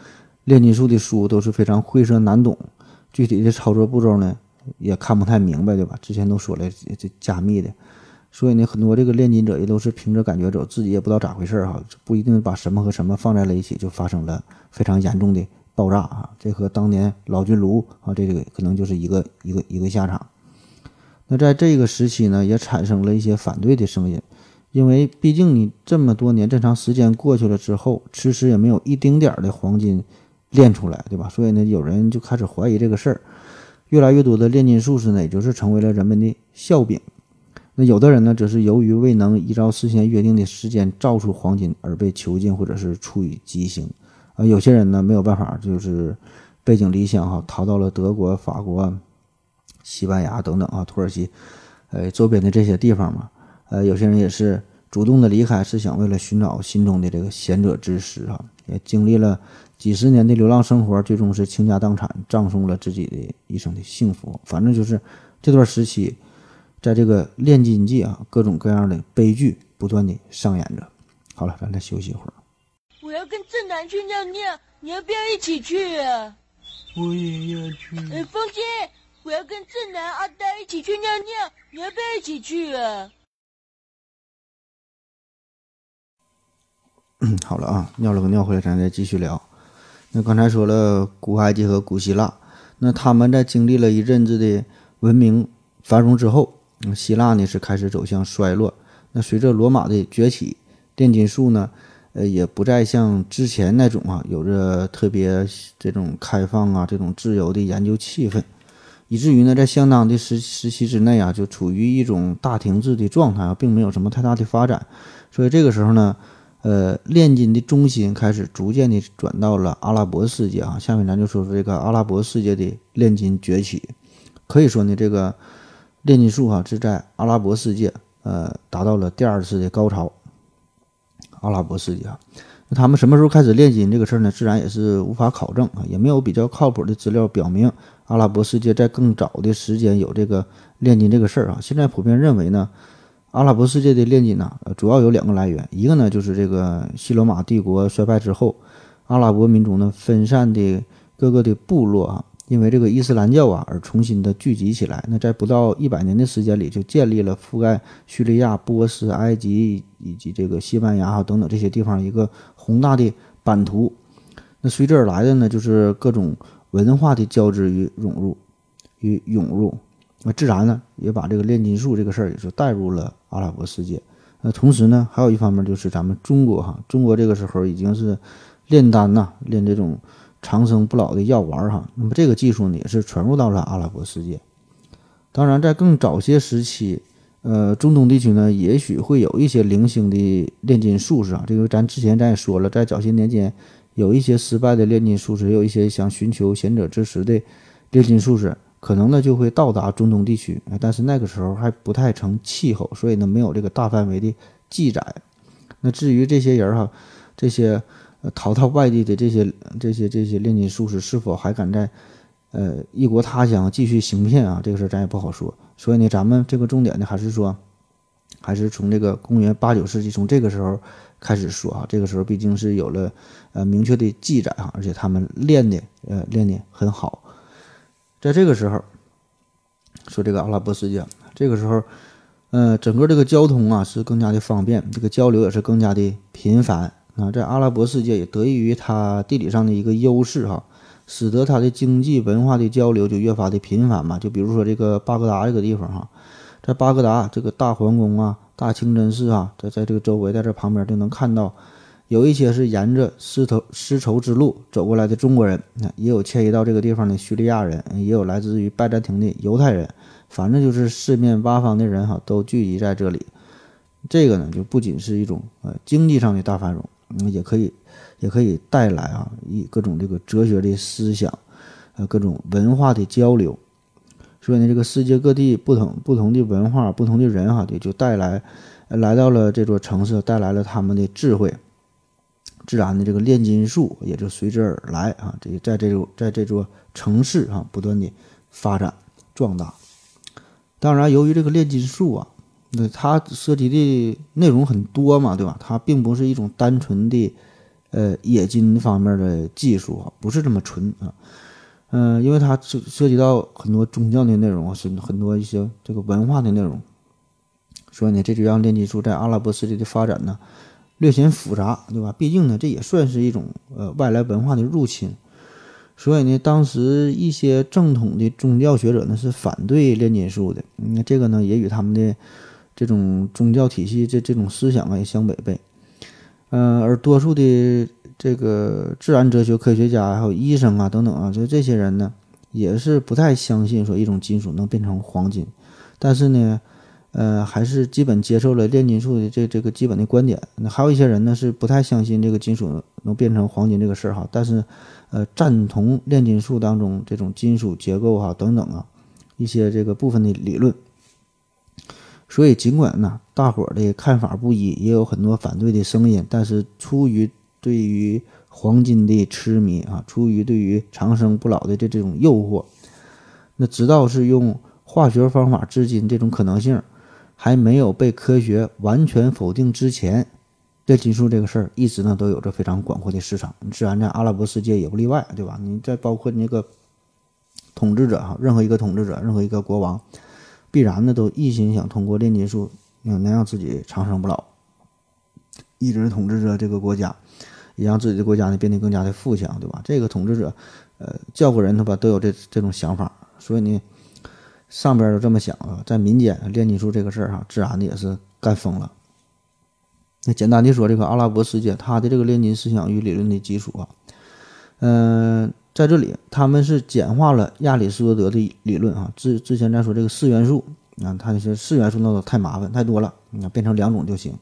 炼金术的书都是非常晦涩难懂，具体的操作步骤呢也看不太明白，对吧？之前都说了这加密的。所以呢，很多这个炼金者也都是凭着感觉走，自己也不知道咋回事儿哈，不一定把什么和什么放在了一起，就发生了非常严重的爆炸啊！这和当年老君炉啊，这个可能就是一个一个一个下场。那在这个时期呢，也产生了一些反对的声音，因为毕竟你这么多年这长时间过去了之后，迟迟也没有一丁点儿的黄金炼出来，对吧？所以呢，有人就开始怀疑这个事儿，越来越多的炼金术士呢，也就是成为了人们的笑柄。那有的人呢，则是由于未能依照事先约定的时间造出黄金而被囚禁，或者是处以极刑。啊，有些人呢没有办法，就是背井离乡哈，逃到了德国、法国、西班牙等等啊，土耳其，呃，周边的这些地方嘛。呃，有些人也是主动的离开，是想为了寻找心中的这个贤者之石啊。也经历了几十年的流浪生活，最终是倾家荡产，葬送了自己的一生的幸福。反正就是这段时期。在这个炼金界啊，各种各样的悲剧不断的上演着。好了，咱再休息一会儿。我要跟正南去尿尿，你要不要一起去啊？我也要去。哎，风姐，我要跟正南、阿呆一起去尿尿，你要不要一起去啊？嗯，好了啊，尿了个尿回来，咱再继续聊。那刚才说了古埃及和古希腊，那他们在经历了一阵子的文明繁荣之后。希腊呢是开始走向衰落。那随着罗马的崛起，炼金术呢，呃，也不再像之前那种啊，有着特别这种开放啊、这种自由的研究气氛，以至于呢，在相当的时时期之内啊，就处于一种大停滞的状态啊，并没有什么太大的发展。所以这个时候呢，呃，炼金的中心开始逐渐的转到了阿拉伯世界啊。下面咱就说说这个阿拉伯世界的炼金崛起。可以说呢，这个。炼金术哈是在阿拉伯世界，呃，达到了第二次的高潮。阿拉伯世界啊，那他们什么时候开始炼金这个事儿呢？自然也是无法考证啊，也没有比较靠谱的资料表明阿拉伯世界在更早的时间有这个炼金这个事儿啊。现在普遍认为呢，阿拉伯世界的炼金呢，主要有两个来源，一个呢就是这个西罗马帝国衰败之后，阿拉伯民族呢分散的各个的部落啊，因为这个伊斯兰教啊而重新的聚集起来。那在不到一百年的时间里，就建立了覆盖叙利亚、波斯、埃及以及这个西班牙哈等等这些地方一个宏大的版图。那随之而来的呢，就是各种文化的交织与融入与涌入。那自然呢，也把这个炼金术这个事儿也就带入了阿拉伯世界。那同时呢，还有一方面就是咱们中国哈，中国这个时候已经是炼丹呐，炼这种长生不老的药丸哈。那么这个技术呢，也是传入到了阿拉伯世界。当然，在更早些时期，呃，中东地区呢，也许会有一些零星的炼金术士啊。这个咱之前咱也说了，在早些年间，有一些失败的炼金术士，有一些想寻求贤者之石的炼金术士。可能呢就会到达中东地区，但是那个时候还不太成气候，所以呢没有这个大范围的记载。那至于这些人哈，这些逃到外地的这些这些这些炼金术士是否还敢在呃异国他乡继续行骗啊？这个事儿咱也不好说。所以呢，咱们这个重点呢还是说，还是从这个公元八九世纪从这个时候开始说啊。这个时候毕竟是有了呃明确的记载哈，而且他们练的呃练的很好。在这个时候，说这个阿拉伯世界，这个时候，呃，整个这个交通啊是更加的方便，这个交流也是更加的频繁啊。在阿拉伯世界也得益于它地理上的一个优势哈，使得它的经济文化的交流就越发的频繁嘛。就比如说这个巴格达这个地方哈，在巴格达这个大皇宫啊、大清真寺啊，在在这个周围，在这旁边就能看到。有一些是沿着丝绸丝绸之路走过来的中国人，也有迁移到这个地方的叙利亚人，也有来自于拜占庭的犹太人，反正就是四面八方的人哈，都聚集在这里。这个呢，就不仅是一种呃经济上的大繁荣，嗯，也可以也可以带来啊一各种这个哲学的思想，呃各种文化的交流。所以呢，这个世界各地不同不同的文化、不同的人哈，也就带来来到了这座城市，带来了他们的智慧。自然的这个炼金术也就随之而来啊，这在这座在这座城市啊不断的发展壮大。当然，由于这个炼金术啊，那它涉及的内容很多嘛，对吧？它并不是一种单纯的呃冶金方面的技术啊，不是这么纯啊。嗯，因为它涉涉及到很多宗教的内容啊，是很多一些这个文化的内容，所以呢，这就让炼金术在阿拉伯世界的发展呢。略显复杂，对吧？毕竟呢，这也算是一种呃外来文化的入侵，所以呢，当时一些正统的宗教学者呢是反对炼金术的。那这个呢，也与他们的这种宗教体系这这种思想啊也相违背。嗯，而多数的这个自然哲学科学家还有医生啊等等啊，就这些人呢，也是不太相信说一种金属能变成黄金，但是呢。呃，还是基本接受了炼金术的这这个基本的观点。那还有一些人呢，是不太相信这个金属能变成黄金这个事儿哈。但是，呃，赞同炼金术当中这种金属结构哈等等啊一些这个部分的理论。所以，尽管呢大伙儿的看法不一，也有很多反对的声音，但是出于对于黄金的痴迷啊，出于对于长生不老的这这种诱惑，那直到是用化学方法至今这种可能性。还没有被科学完全否定之前，炼金术这个事儿一直呢都有着非常广阔的市场。自然在阿拉伯世界也不例外，对吧？你再包括那个统治者哈，任何一个统治者，任何一个国王，必然呢都一心想通过炼金术，嗯，能让自己长生不老，一直统治着这个国家，也让自己的国家呢变得更加的富强，对吧？这个统治者，呃，教国人他吧都有这这种想法，所以呢。上边都这么想啊，在民间炼金术这个事儿哈，自然的也是干疯了。那简单的说，这个阿拉伯世界它的这个炼金思想与理论的基础啊，嗯，在这里他们是简化了亚里士多德的理论啊。之之前咱说这个四元素啊，他那些四元素那都太麻烦太多了，你看变成两种就行。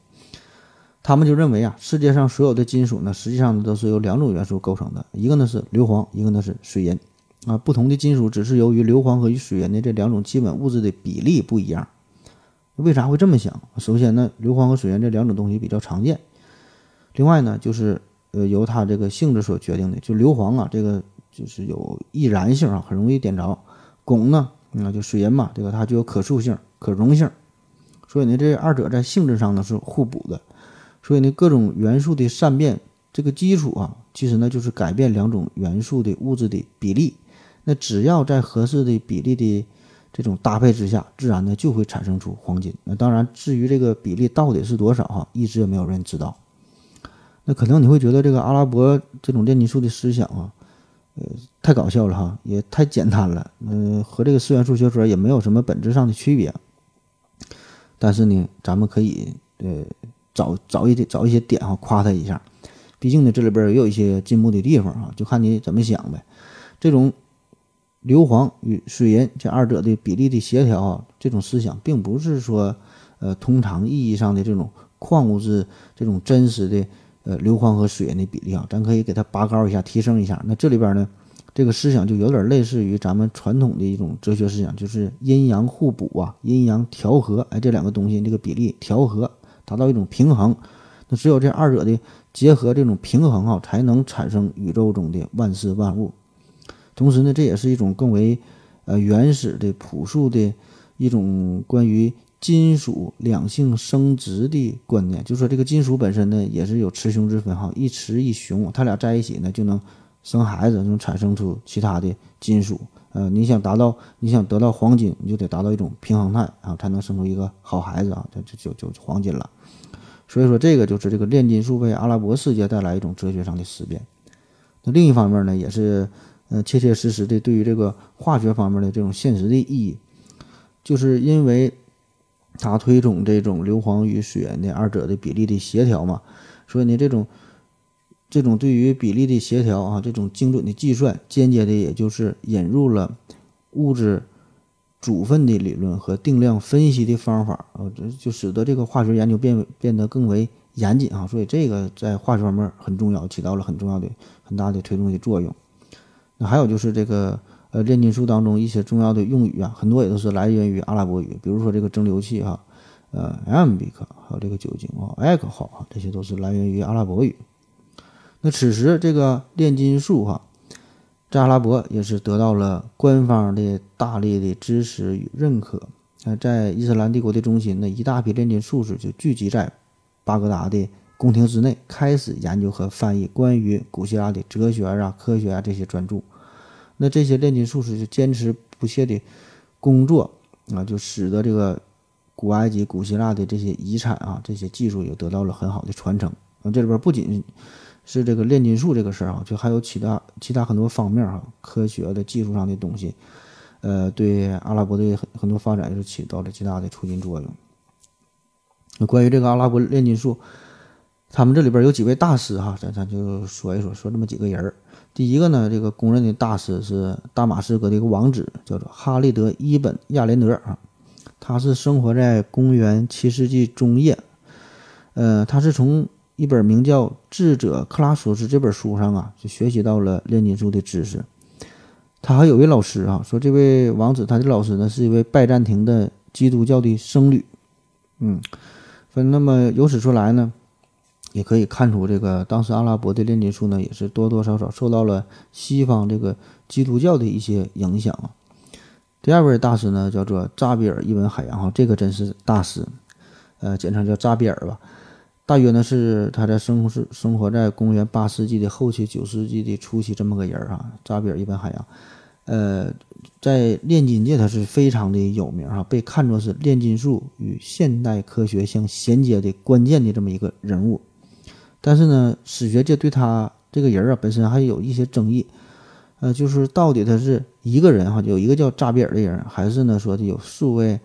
他们就认为啊，世界上所有的金属呢，实际上都是由两种元素构成的，一个呢是硫磺，一个呢是水银。啊，不同的金属只是由于硫磺和与水银的这两种基本物质的比例不一样。为啥会这么想？首先呢，硫磺和水银这两种东西比较常见。另外呢，就是呃由它这个性质所决定的。就硫磺啊，这个就是有易燃性啊，很容易点着。汞呢，那就水银嘛，这个它具有可塑性、可溶性。所以呢，这二者在性质上呢是互补的。所以呢，各种元素的善变，这个基础啊，其实呢就是改变两种元素的物质的比例。那只要在合适的比例的这种搭配之下，自然呢就会产生出黄金。那当然，至于这个比例到底是多少哈，一直也没有人知道。那可能你会觉得这个阿拉伯这种炼金术的思想啊，呃，太搞笑了哈，也太简单了，嗯，和这个四元素学说也没有什么本质上的区别。但是呢，咱们可以呃找找一点找一些点哈，夸他一下。毕竟呢，这里边也有一些进步的地方啊，就看你怎么想呗。这种硫磺与水银这二者的比例的协调啊，这种思想并不是说呃通常意义上的这种矿物质这种真实的呃硫磺和水银的比例啊，咱可以给它拔高一下，提升一下。那这里边呢，这个思想就有点类似于咱们传统的一种哲学思想，就是阴阳互补啊，阴阳调和，哎，这两个东西这个比例调和，达到一种平衡。那只有这二者的。结合这种平衡啊，才能产生宇宙中的万事万物。同时呢，这也是一种更为呃原始的朴素的一种关于金属两性生殖的观念。就说这个金属本身呢，也是有雌雄之分哈，一雌一雄，它俩在一起呢，就能生孩子，能产生出其他的金属。呃，你想达到，你想得到黄金，你就得达到一种平衡态啊，才能生出一个好孩子啊，这就就就黄金了。所以说，这个就是这个炼金术为阿拉伯世界带来一种哲学上的思辨。那另一方面呢，也是呃切切实实的对于这个化学方面的这种现实的意义，就是因为它推崇这种硫磺与水源的二者的比例的协调嘛。所以呢，这种这种对于比例的协调啊，这种精准的计算，间接的也就是引入了物质。组分的理论和定量分析的方法啊，这就使得这个化学研究变变得更为严谨啊，所以这个在化学方面很重要，起到了很重要的、很大的推动的作用。那还有就是这个呃炼金术当中一些重要的用语啊，很多也都是来源于阿拉伯语，比如说这个蒸馏器哈，呃 ambic，还有这个酒精啊 alcohol 啊，这些都是来源于阿拉伯语。那此时这个炼金术哈。在阿拉伯也是得到了官方的大力的支持与认可。那，在伊斯兰帝国的中心，那一大批炼金术士就聚集在巴格达的宫廷之内，开始研究和翻译关于古希腊的哲学啊、科学啊这些专著。那这些炼金术士就坚持不懈的工作啊，就使得这个古埃及、古希腊的这些遗产啊、这些技术也得到了很好的传承。啊，这里边不仅是这个炼金术这个事儿啊，就还有其他其他很多方面哈，科学的技术上的东西，呃，对阿拉伯的很很多发展是起到了极大的促进作用。那关于这个阿拉伯炼金术，他们这里边有几位大师哈，咱咱就说一说，说这么几个人儿。第一个呢，这个公认的大师是大马士革的一个王子，叫做哈利德·伊本·亚连德啊，他是生活在公元七世纪中叶，呃，他是从。一本名叫《智者克拉索斯》这本书上啊，就学习到了炼金术的知识。他还有位老师啊，说这位王子他的老师呢是一位拜占庭的基督教的僧侣。嗯，分那么由此说来呢，也可以看出这个当时阿拉伯的炼金术呢也是多多少少受到了西方这个基督教的一些影响啊。第二位大师呢叫做扎比尔·伊文海洋哈，这个真是大师，呃，简称叫扎比尔吧。大约呢是他在生活是生活在公元八世纪的后期、九世纪的初期这么个人儿啊，扎比尔·伊本·海洋，呃，在炼金界他是非常的有名哈，被看作是炼金术与现代科学相衔接的关键的这么一个人物。但是呢，史学界对他这个人啊本身还有一些争议，呃，就是到底他是一个人哈，有一个叫扎比尔的人，还是呢说的有数位。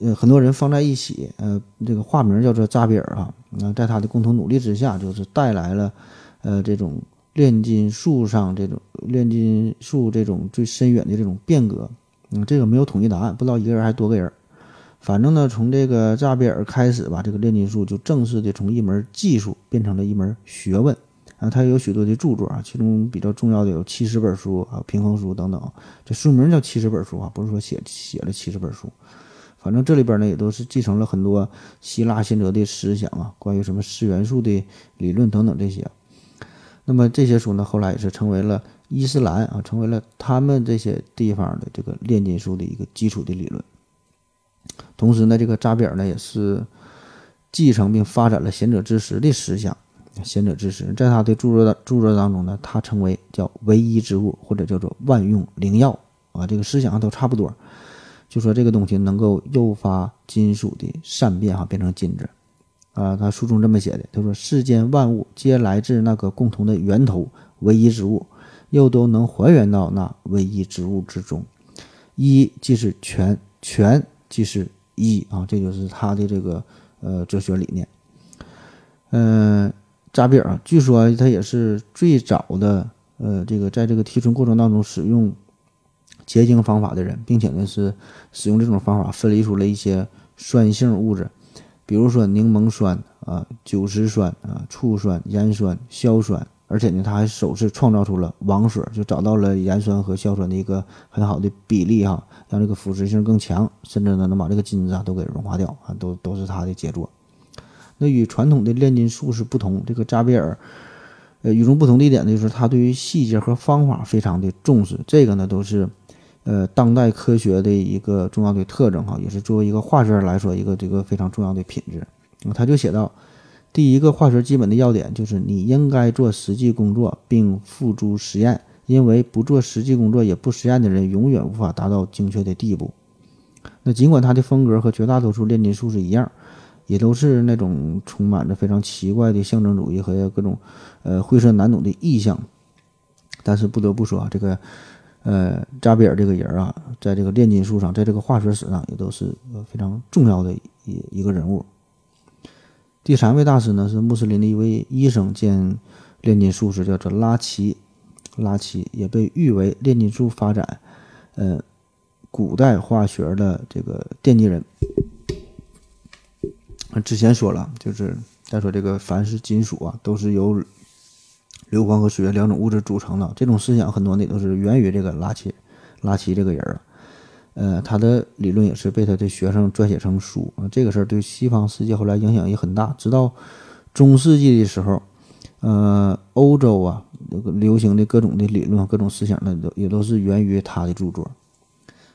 呃，很多人放在一起，呃，这个化名叫做扎比尔哈，那在他的共同努力之下，就是带来了，呃，这种炼金术上这种炼金术这种最深远的这种变革。嗯，这个没有统一答案，不知道一个人还是多个人。反正呢，从这个扎比尔开始吧，这个炼金术就正式的从一门技术变成了一门学问。啊，他有许多的著作啊，其中比较重要的有七十本书啊，平衡书等等。这书名叫七十本书啊，不是说写写了七十本书。反正这里边呢，也都是继承了很多希腊先哲的思想啊，关于什么四元素的理论等等这些。那么这些书呢，后来也是成为了伊斯兰啊，成为了他们这些地方的这个炼金术的一个基础的理论。同时呢，这个扎比尔呢，也是继承并发展了贤者之石的思想，贤者之石，在他的著作的著作当中呢，他称为叫唯一之物，或者叫做万用灵药啊，这个思想都差不多。就说这个东西能够诱发金属的善变哈，变成金子啊。他书中这么写的，他说世间万物皆来自那个共同的源头唯一之物，又都能还原到那唯一之物之中。一即是全，全即是一啊，这就是他的这个呃哲学理念。嗯，扎比尔据说他也是最早的呃这个在这个提纯过程当中使用结晶方法的人，并且呢是使用这种方法分离出了一些酸性物质，比如说柠檬酸啊、酒石酸啊、醋酸、盐酸、硝酸。而且呢，他还首次创造出了王水，就找到了盐酸和硝酸的一个很好的比例哈，让这个腐蚀性更强，甚至呢能把这个金子啊都给融化掉啊，都都是他的杰作。那与传统的炼金术士不同，这个扎比尔，呃，与众不同的一点呢，就是他对于细节和方法非常的重视，这个呢都是，呃，当代科学的一个重要的特征哈，也是作为一个化学来说一个这个非常重要的品质。他就写到。第一个化学基本的要点就是你应该做实际工作并付诸实验，因为不做实际工作也不实验的人永远无法达到精确的地步。那尽管他的风格和绝大多数炼金术士一样，也都是那种充满着非常奇怪的象征主义和各种呃晦涩难懂的意象，但是不得不说啊，这个呃扎比尔这个人啊，在这个炼金术上，在这个化学史上也都是非常重要的一一个人物。第三位大师呢是穆斯林的一位医生兼炼金术士，叫做拉齐。拉齐也被誉为炼金术发展，呃，古代化学的这个奠基人。之前说了，就是再说这个凡是金属啊，都是由硫磺和水两种物质组成的。这种思想很多呢都是源于这个拉齐，拉齐这个人啊。呃，他的理论也是被他的学生撰写成书啊。这个事儿对西方世界后来影响也很大。直到中世纪的时候，呃，欧洲啊，那个流行的各种的理论、各种思想呢，都也都是源于他的著作。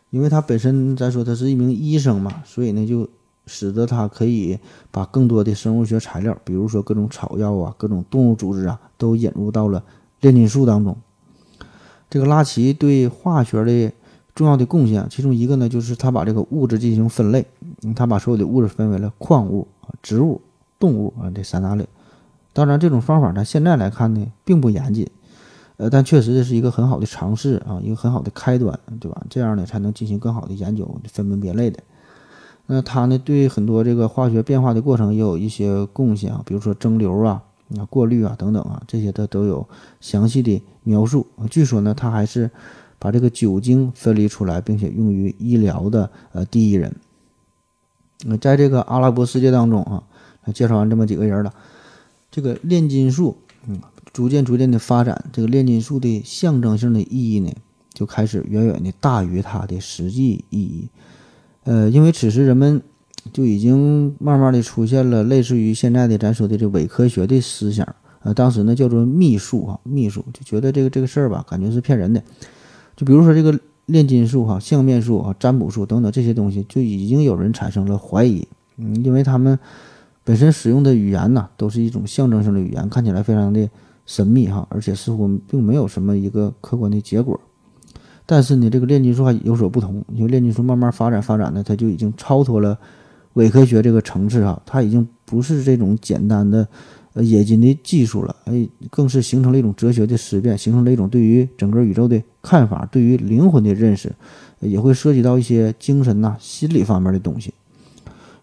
因为他本身咱说他是一名医生嘛，所以呢，就使得他可以把更多的生物学材料，比如说各种草药啊、各种动物组织啊，都引入到了炼金术当中。这个拉齐对化学的。重要的贡献，其中一个呢，就是他把这个物质进行分类，他把所有的物质分为了矿物、植物、动物啊这三大类。当然，这种方法呢，现在来看呢，并不严谨，呃，但确实这是一个很好的尝试啊，一个很好的开端，对吧？这样呢，才能进行更好的研究，分门别类的。那他呢，对很多这个化学变化的过程也有一些贡献啊，比如说蒸馏啊、啊过滤啊等等啊，这些他都有详细的描述。据说呢，他还是。把这个酒精分离出来，并且用于医疗的呃第一人。那在这个阿拉伯世界当中啊，介绍完这么几个人了，这个炼金术，嗯，逐渐逐渐的发展，这个炼金术的象征性的意义呢，就开始远远的大于它的实际意义。呃，因为此时人们就已经慢慢的出现了类似于现在的咱说的这伪科学的思想。呃，当时呢叫做秘术啊，秘术就觉得这个这个事儿吧，感觉是骗人的。就比如说这个炼金术、哈相面术、啊占卜术等等这些东西，就已经有人产生了怀疑。嗯，因为他们本身使用的语言呢，都是一种象征性的语言，看起来非常的神秘哈，而且似乎并没有什么一个客观的结果。但是呢，这个炼金术还有所不同，因为炼金术慢慢发展发展呢，它就已经超脱了伪科学这个层次啊，它已经不是这种简单的。呃，冶金的技术了，哎，更是形成了一种哲学的思辨，形成了一种对于整个宇宙的看法，对于灵魂的认识，也会涉及到一些精神呐、心理方面的东西。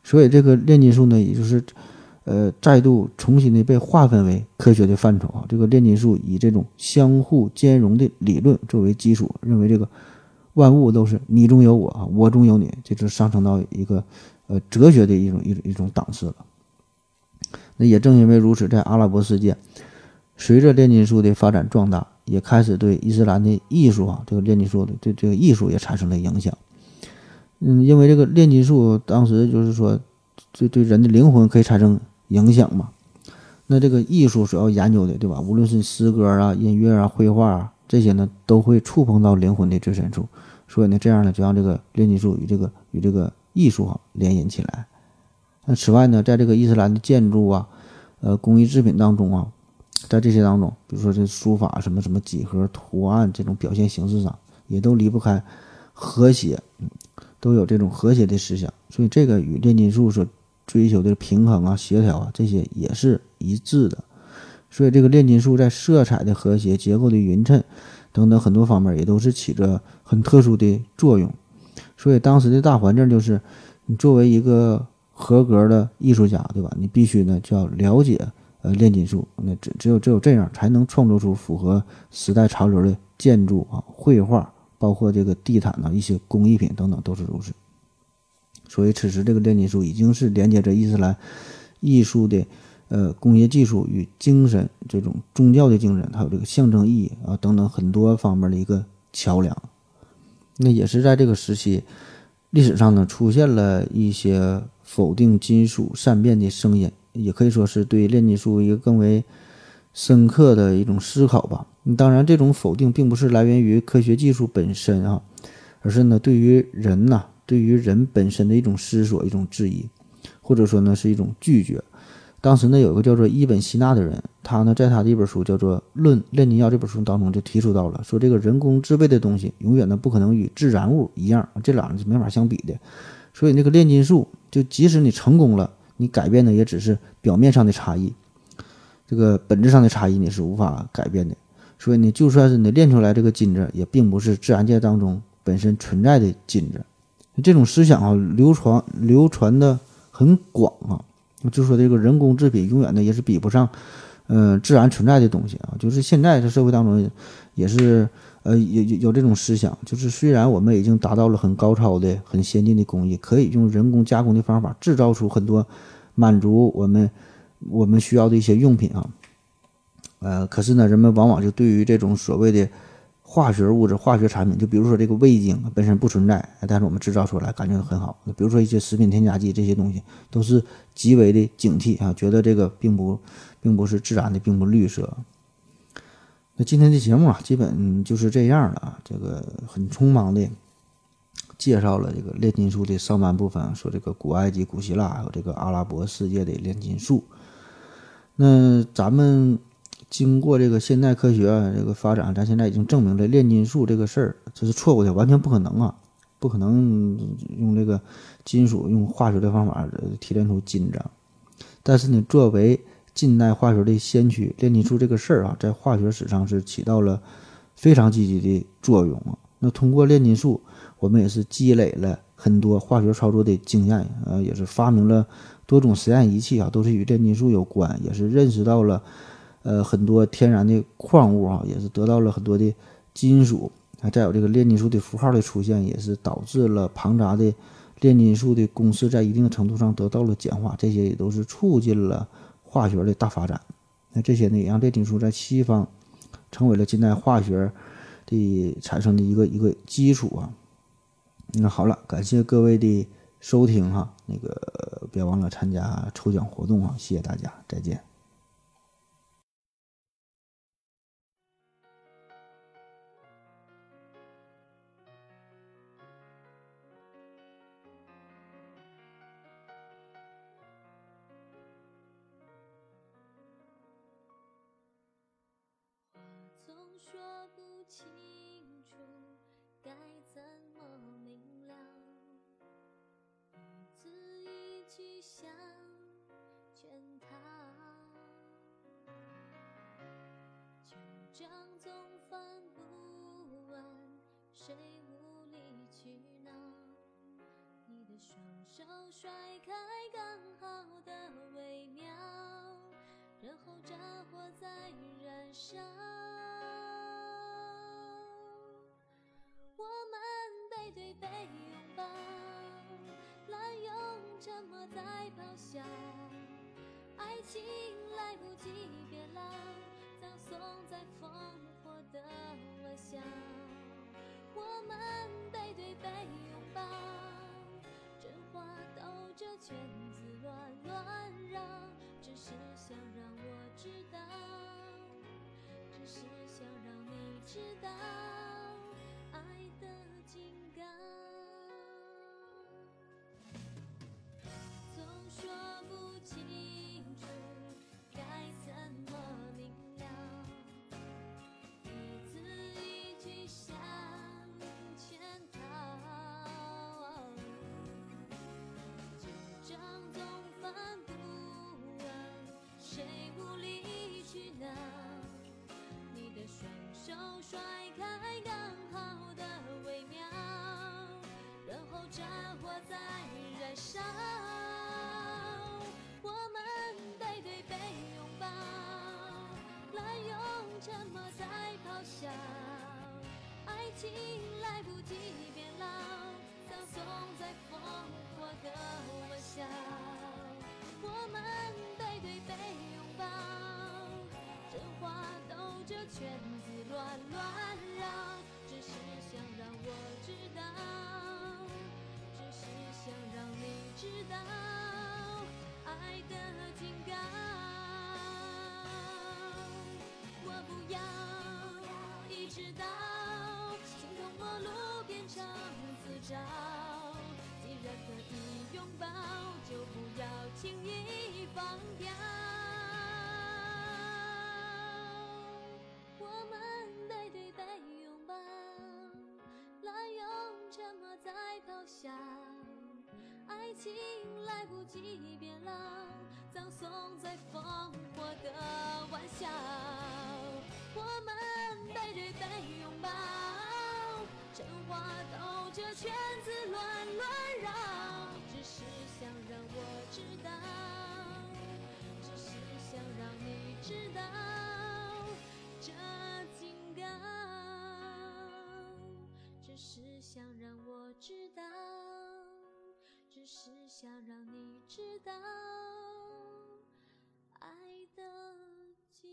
所以，这个炼金术呢，也就是，呃，再度重新的被划分为科学的范畴啊。这个炼金术以这种相互兼容的理论作为基础，认为这个万物都是你中有我啊，我中有你，这就上升到一个呃哲学的一种一种一种档次了。那也正因为如此，在阿拉伯世界，随着炼金术的发展壮大，也开始对伊斯兰的艺术啊，这个炼金术的对这个艺术也产生了影响。嗯，因为这个炼金术当时就是说，这对人的灵魂可以产生影响嘛。那这个艺术所要研究的，对吧？无论是诗歌啊、音乐啊、绘画啊这些呢，都会触碰到灵魂的最深处。所以呢，这样呢，就让这个炼金术与这个与这个艺术哈联姻起来。那此外呢，在这个伊斯兰的建筑啊，呃工艺制品当中啊，在这些当中，比如说这书法什么什么几何图案这种表现形式上，也都离不开和谐，都有这种和谐的思想，所以这个与炼金术所追求的平衡啊、协调啊这些也是一致的。所以这个炼金术在色彩的和谐、结构的匀称等等很多方面也都是起着很特殊的作用。所以当时的大环境就是，你作为一个合格的艺术家，对吧？你必须呢就要了解呃炼金术，那只只有只有这样才能创作出符合时代潮流的建筑啊、绘画，包括这个地毯呐、一些工艺品等等都是如此。所以此时这个炼金术已经是连接着伊斯兰艺术的。呃，工业技术与精神这种宗教的精神，还有这个象征意义啊等等很多方面的一个桥梁。那也是在这个时期，历史上呢出现了一些否定金属善变的声音，也可以说是对炼金术一个更为深刻的一种思考吧。当然，这种否定并不是来源于科学技术本身啊，而是呢对于人呐，对于人本身的一种思索、一种质疑，或者说呢是一种拒绝。当时呢，有一个叫做伊本希纳的人，他呢在他的一本书叫做《论炼金药》这本书当中就提出到了，说这个人工制备的东西永远呢不可能与自然物一样，这俩是没法相比的。所以那个炼金术，就即使你成功了，你改变的也只是表面上的差异，这个本质上的差异你是无法改变的。所以呢，就算是你炼出来这个金子，也并不是自然界当中本身存在的金子。这种思想啊，流传流传的很广啊。就说这个人工制品永远的也是比不上，嗯，自然存在的东西啊。就是现在这社会当中，也是呃有有有这种思想，就是虽然我们已经达到了很高超的、很先进的工艺，可以用人工加工的方法制造出很多满足我们我们需要的一些用品啊，呃，可是呢，人们往往就对于这种所谓的。化学物质、化学产品，就比如说这个味精本身不存在，但是我们制造出来感觉很好。比如说一些食品添加剂这些东西，都是极为的警惕啊，觉得这个并不并不是自然的，并不绿色。那今天的节目啊，基本就是这样了啊。这个很匆忙的介绍了这个炼金术的上半部分，说这个古埃及、古希腊还有这个阿拉伯世界的炼金术。那咱们。经过这个现代科学这个发展，咱现在已经证明了炼金术这个事儿这是错误的，完全不可能啊，不可能用这个金属用化学的方法提炼出金子。但是呢，作为近代化学的先驱，炼金术这个事儿啊，在化学史上是起到了非常积极的作用啊。那通过炼金术，我们也是积累了很多化学操作的经验啊，也是发明了多种实验仪器啊，都是与炼金术有关，也是认识到了。呃，很多天然的矿物啊，也是得到了很多的金属啊。再有这个炼金术的符号的出现，也是导致了庞杂的炼金术的公式在一定程度上得到了简化。这些也都是促进了化学的大发展。那这些呢，也让炼金术在西方成为了近代化学的产生的一个一个基础啊。那好了，感谢各位的收听哈，那个别忘了参加抽奖活动啊！谢谢大家，再见。说不清楚，该怎么明了一字一句。想圈套，旧账总翻不完。谁无理取闹？你的双手甩开，刚好得微妙。然后，战火在燃烧。背对背拥抱，滥用沉默在咆哮，爱情来不及变老。葬送在烽火的玩笑，我们背对背拥抱，真话兜着圈子乱乱绕，只是想让我知道，只是想让你知道，无理取闹。你的双手甩开刚好的微妙，然后战火再燃烧。我们背对背拥抱，滥用沉默在咆哮，爱情来不及变老，葬送在烽火的玩笑。我们背对背拥拥抱，真话兜着圈子乱乱绕，只是想让我知道，只是想让你知道爱的警告。我不要一直到形同陌路变成自找。既然可以拥抱，就不要轻易放掉。我们背对背拥抱，滥用沉默在咆哮。爱情来不及变老，葬送在烽火的玩笑。我们背对背拥抱，真话兜着圈子乱乱绕，只是想让我知道，只是想让你知道我知道只是想让你知道爱的警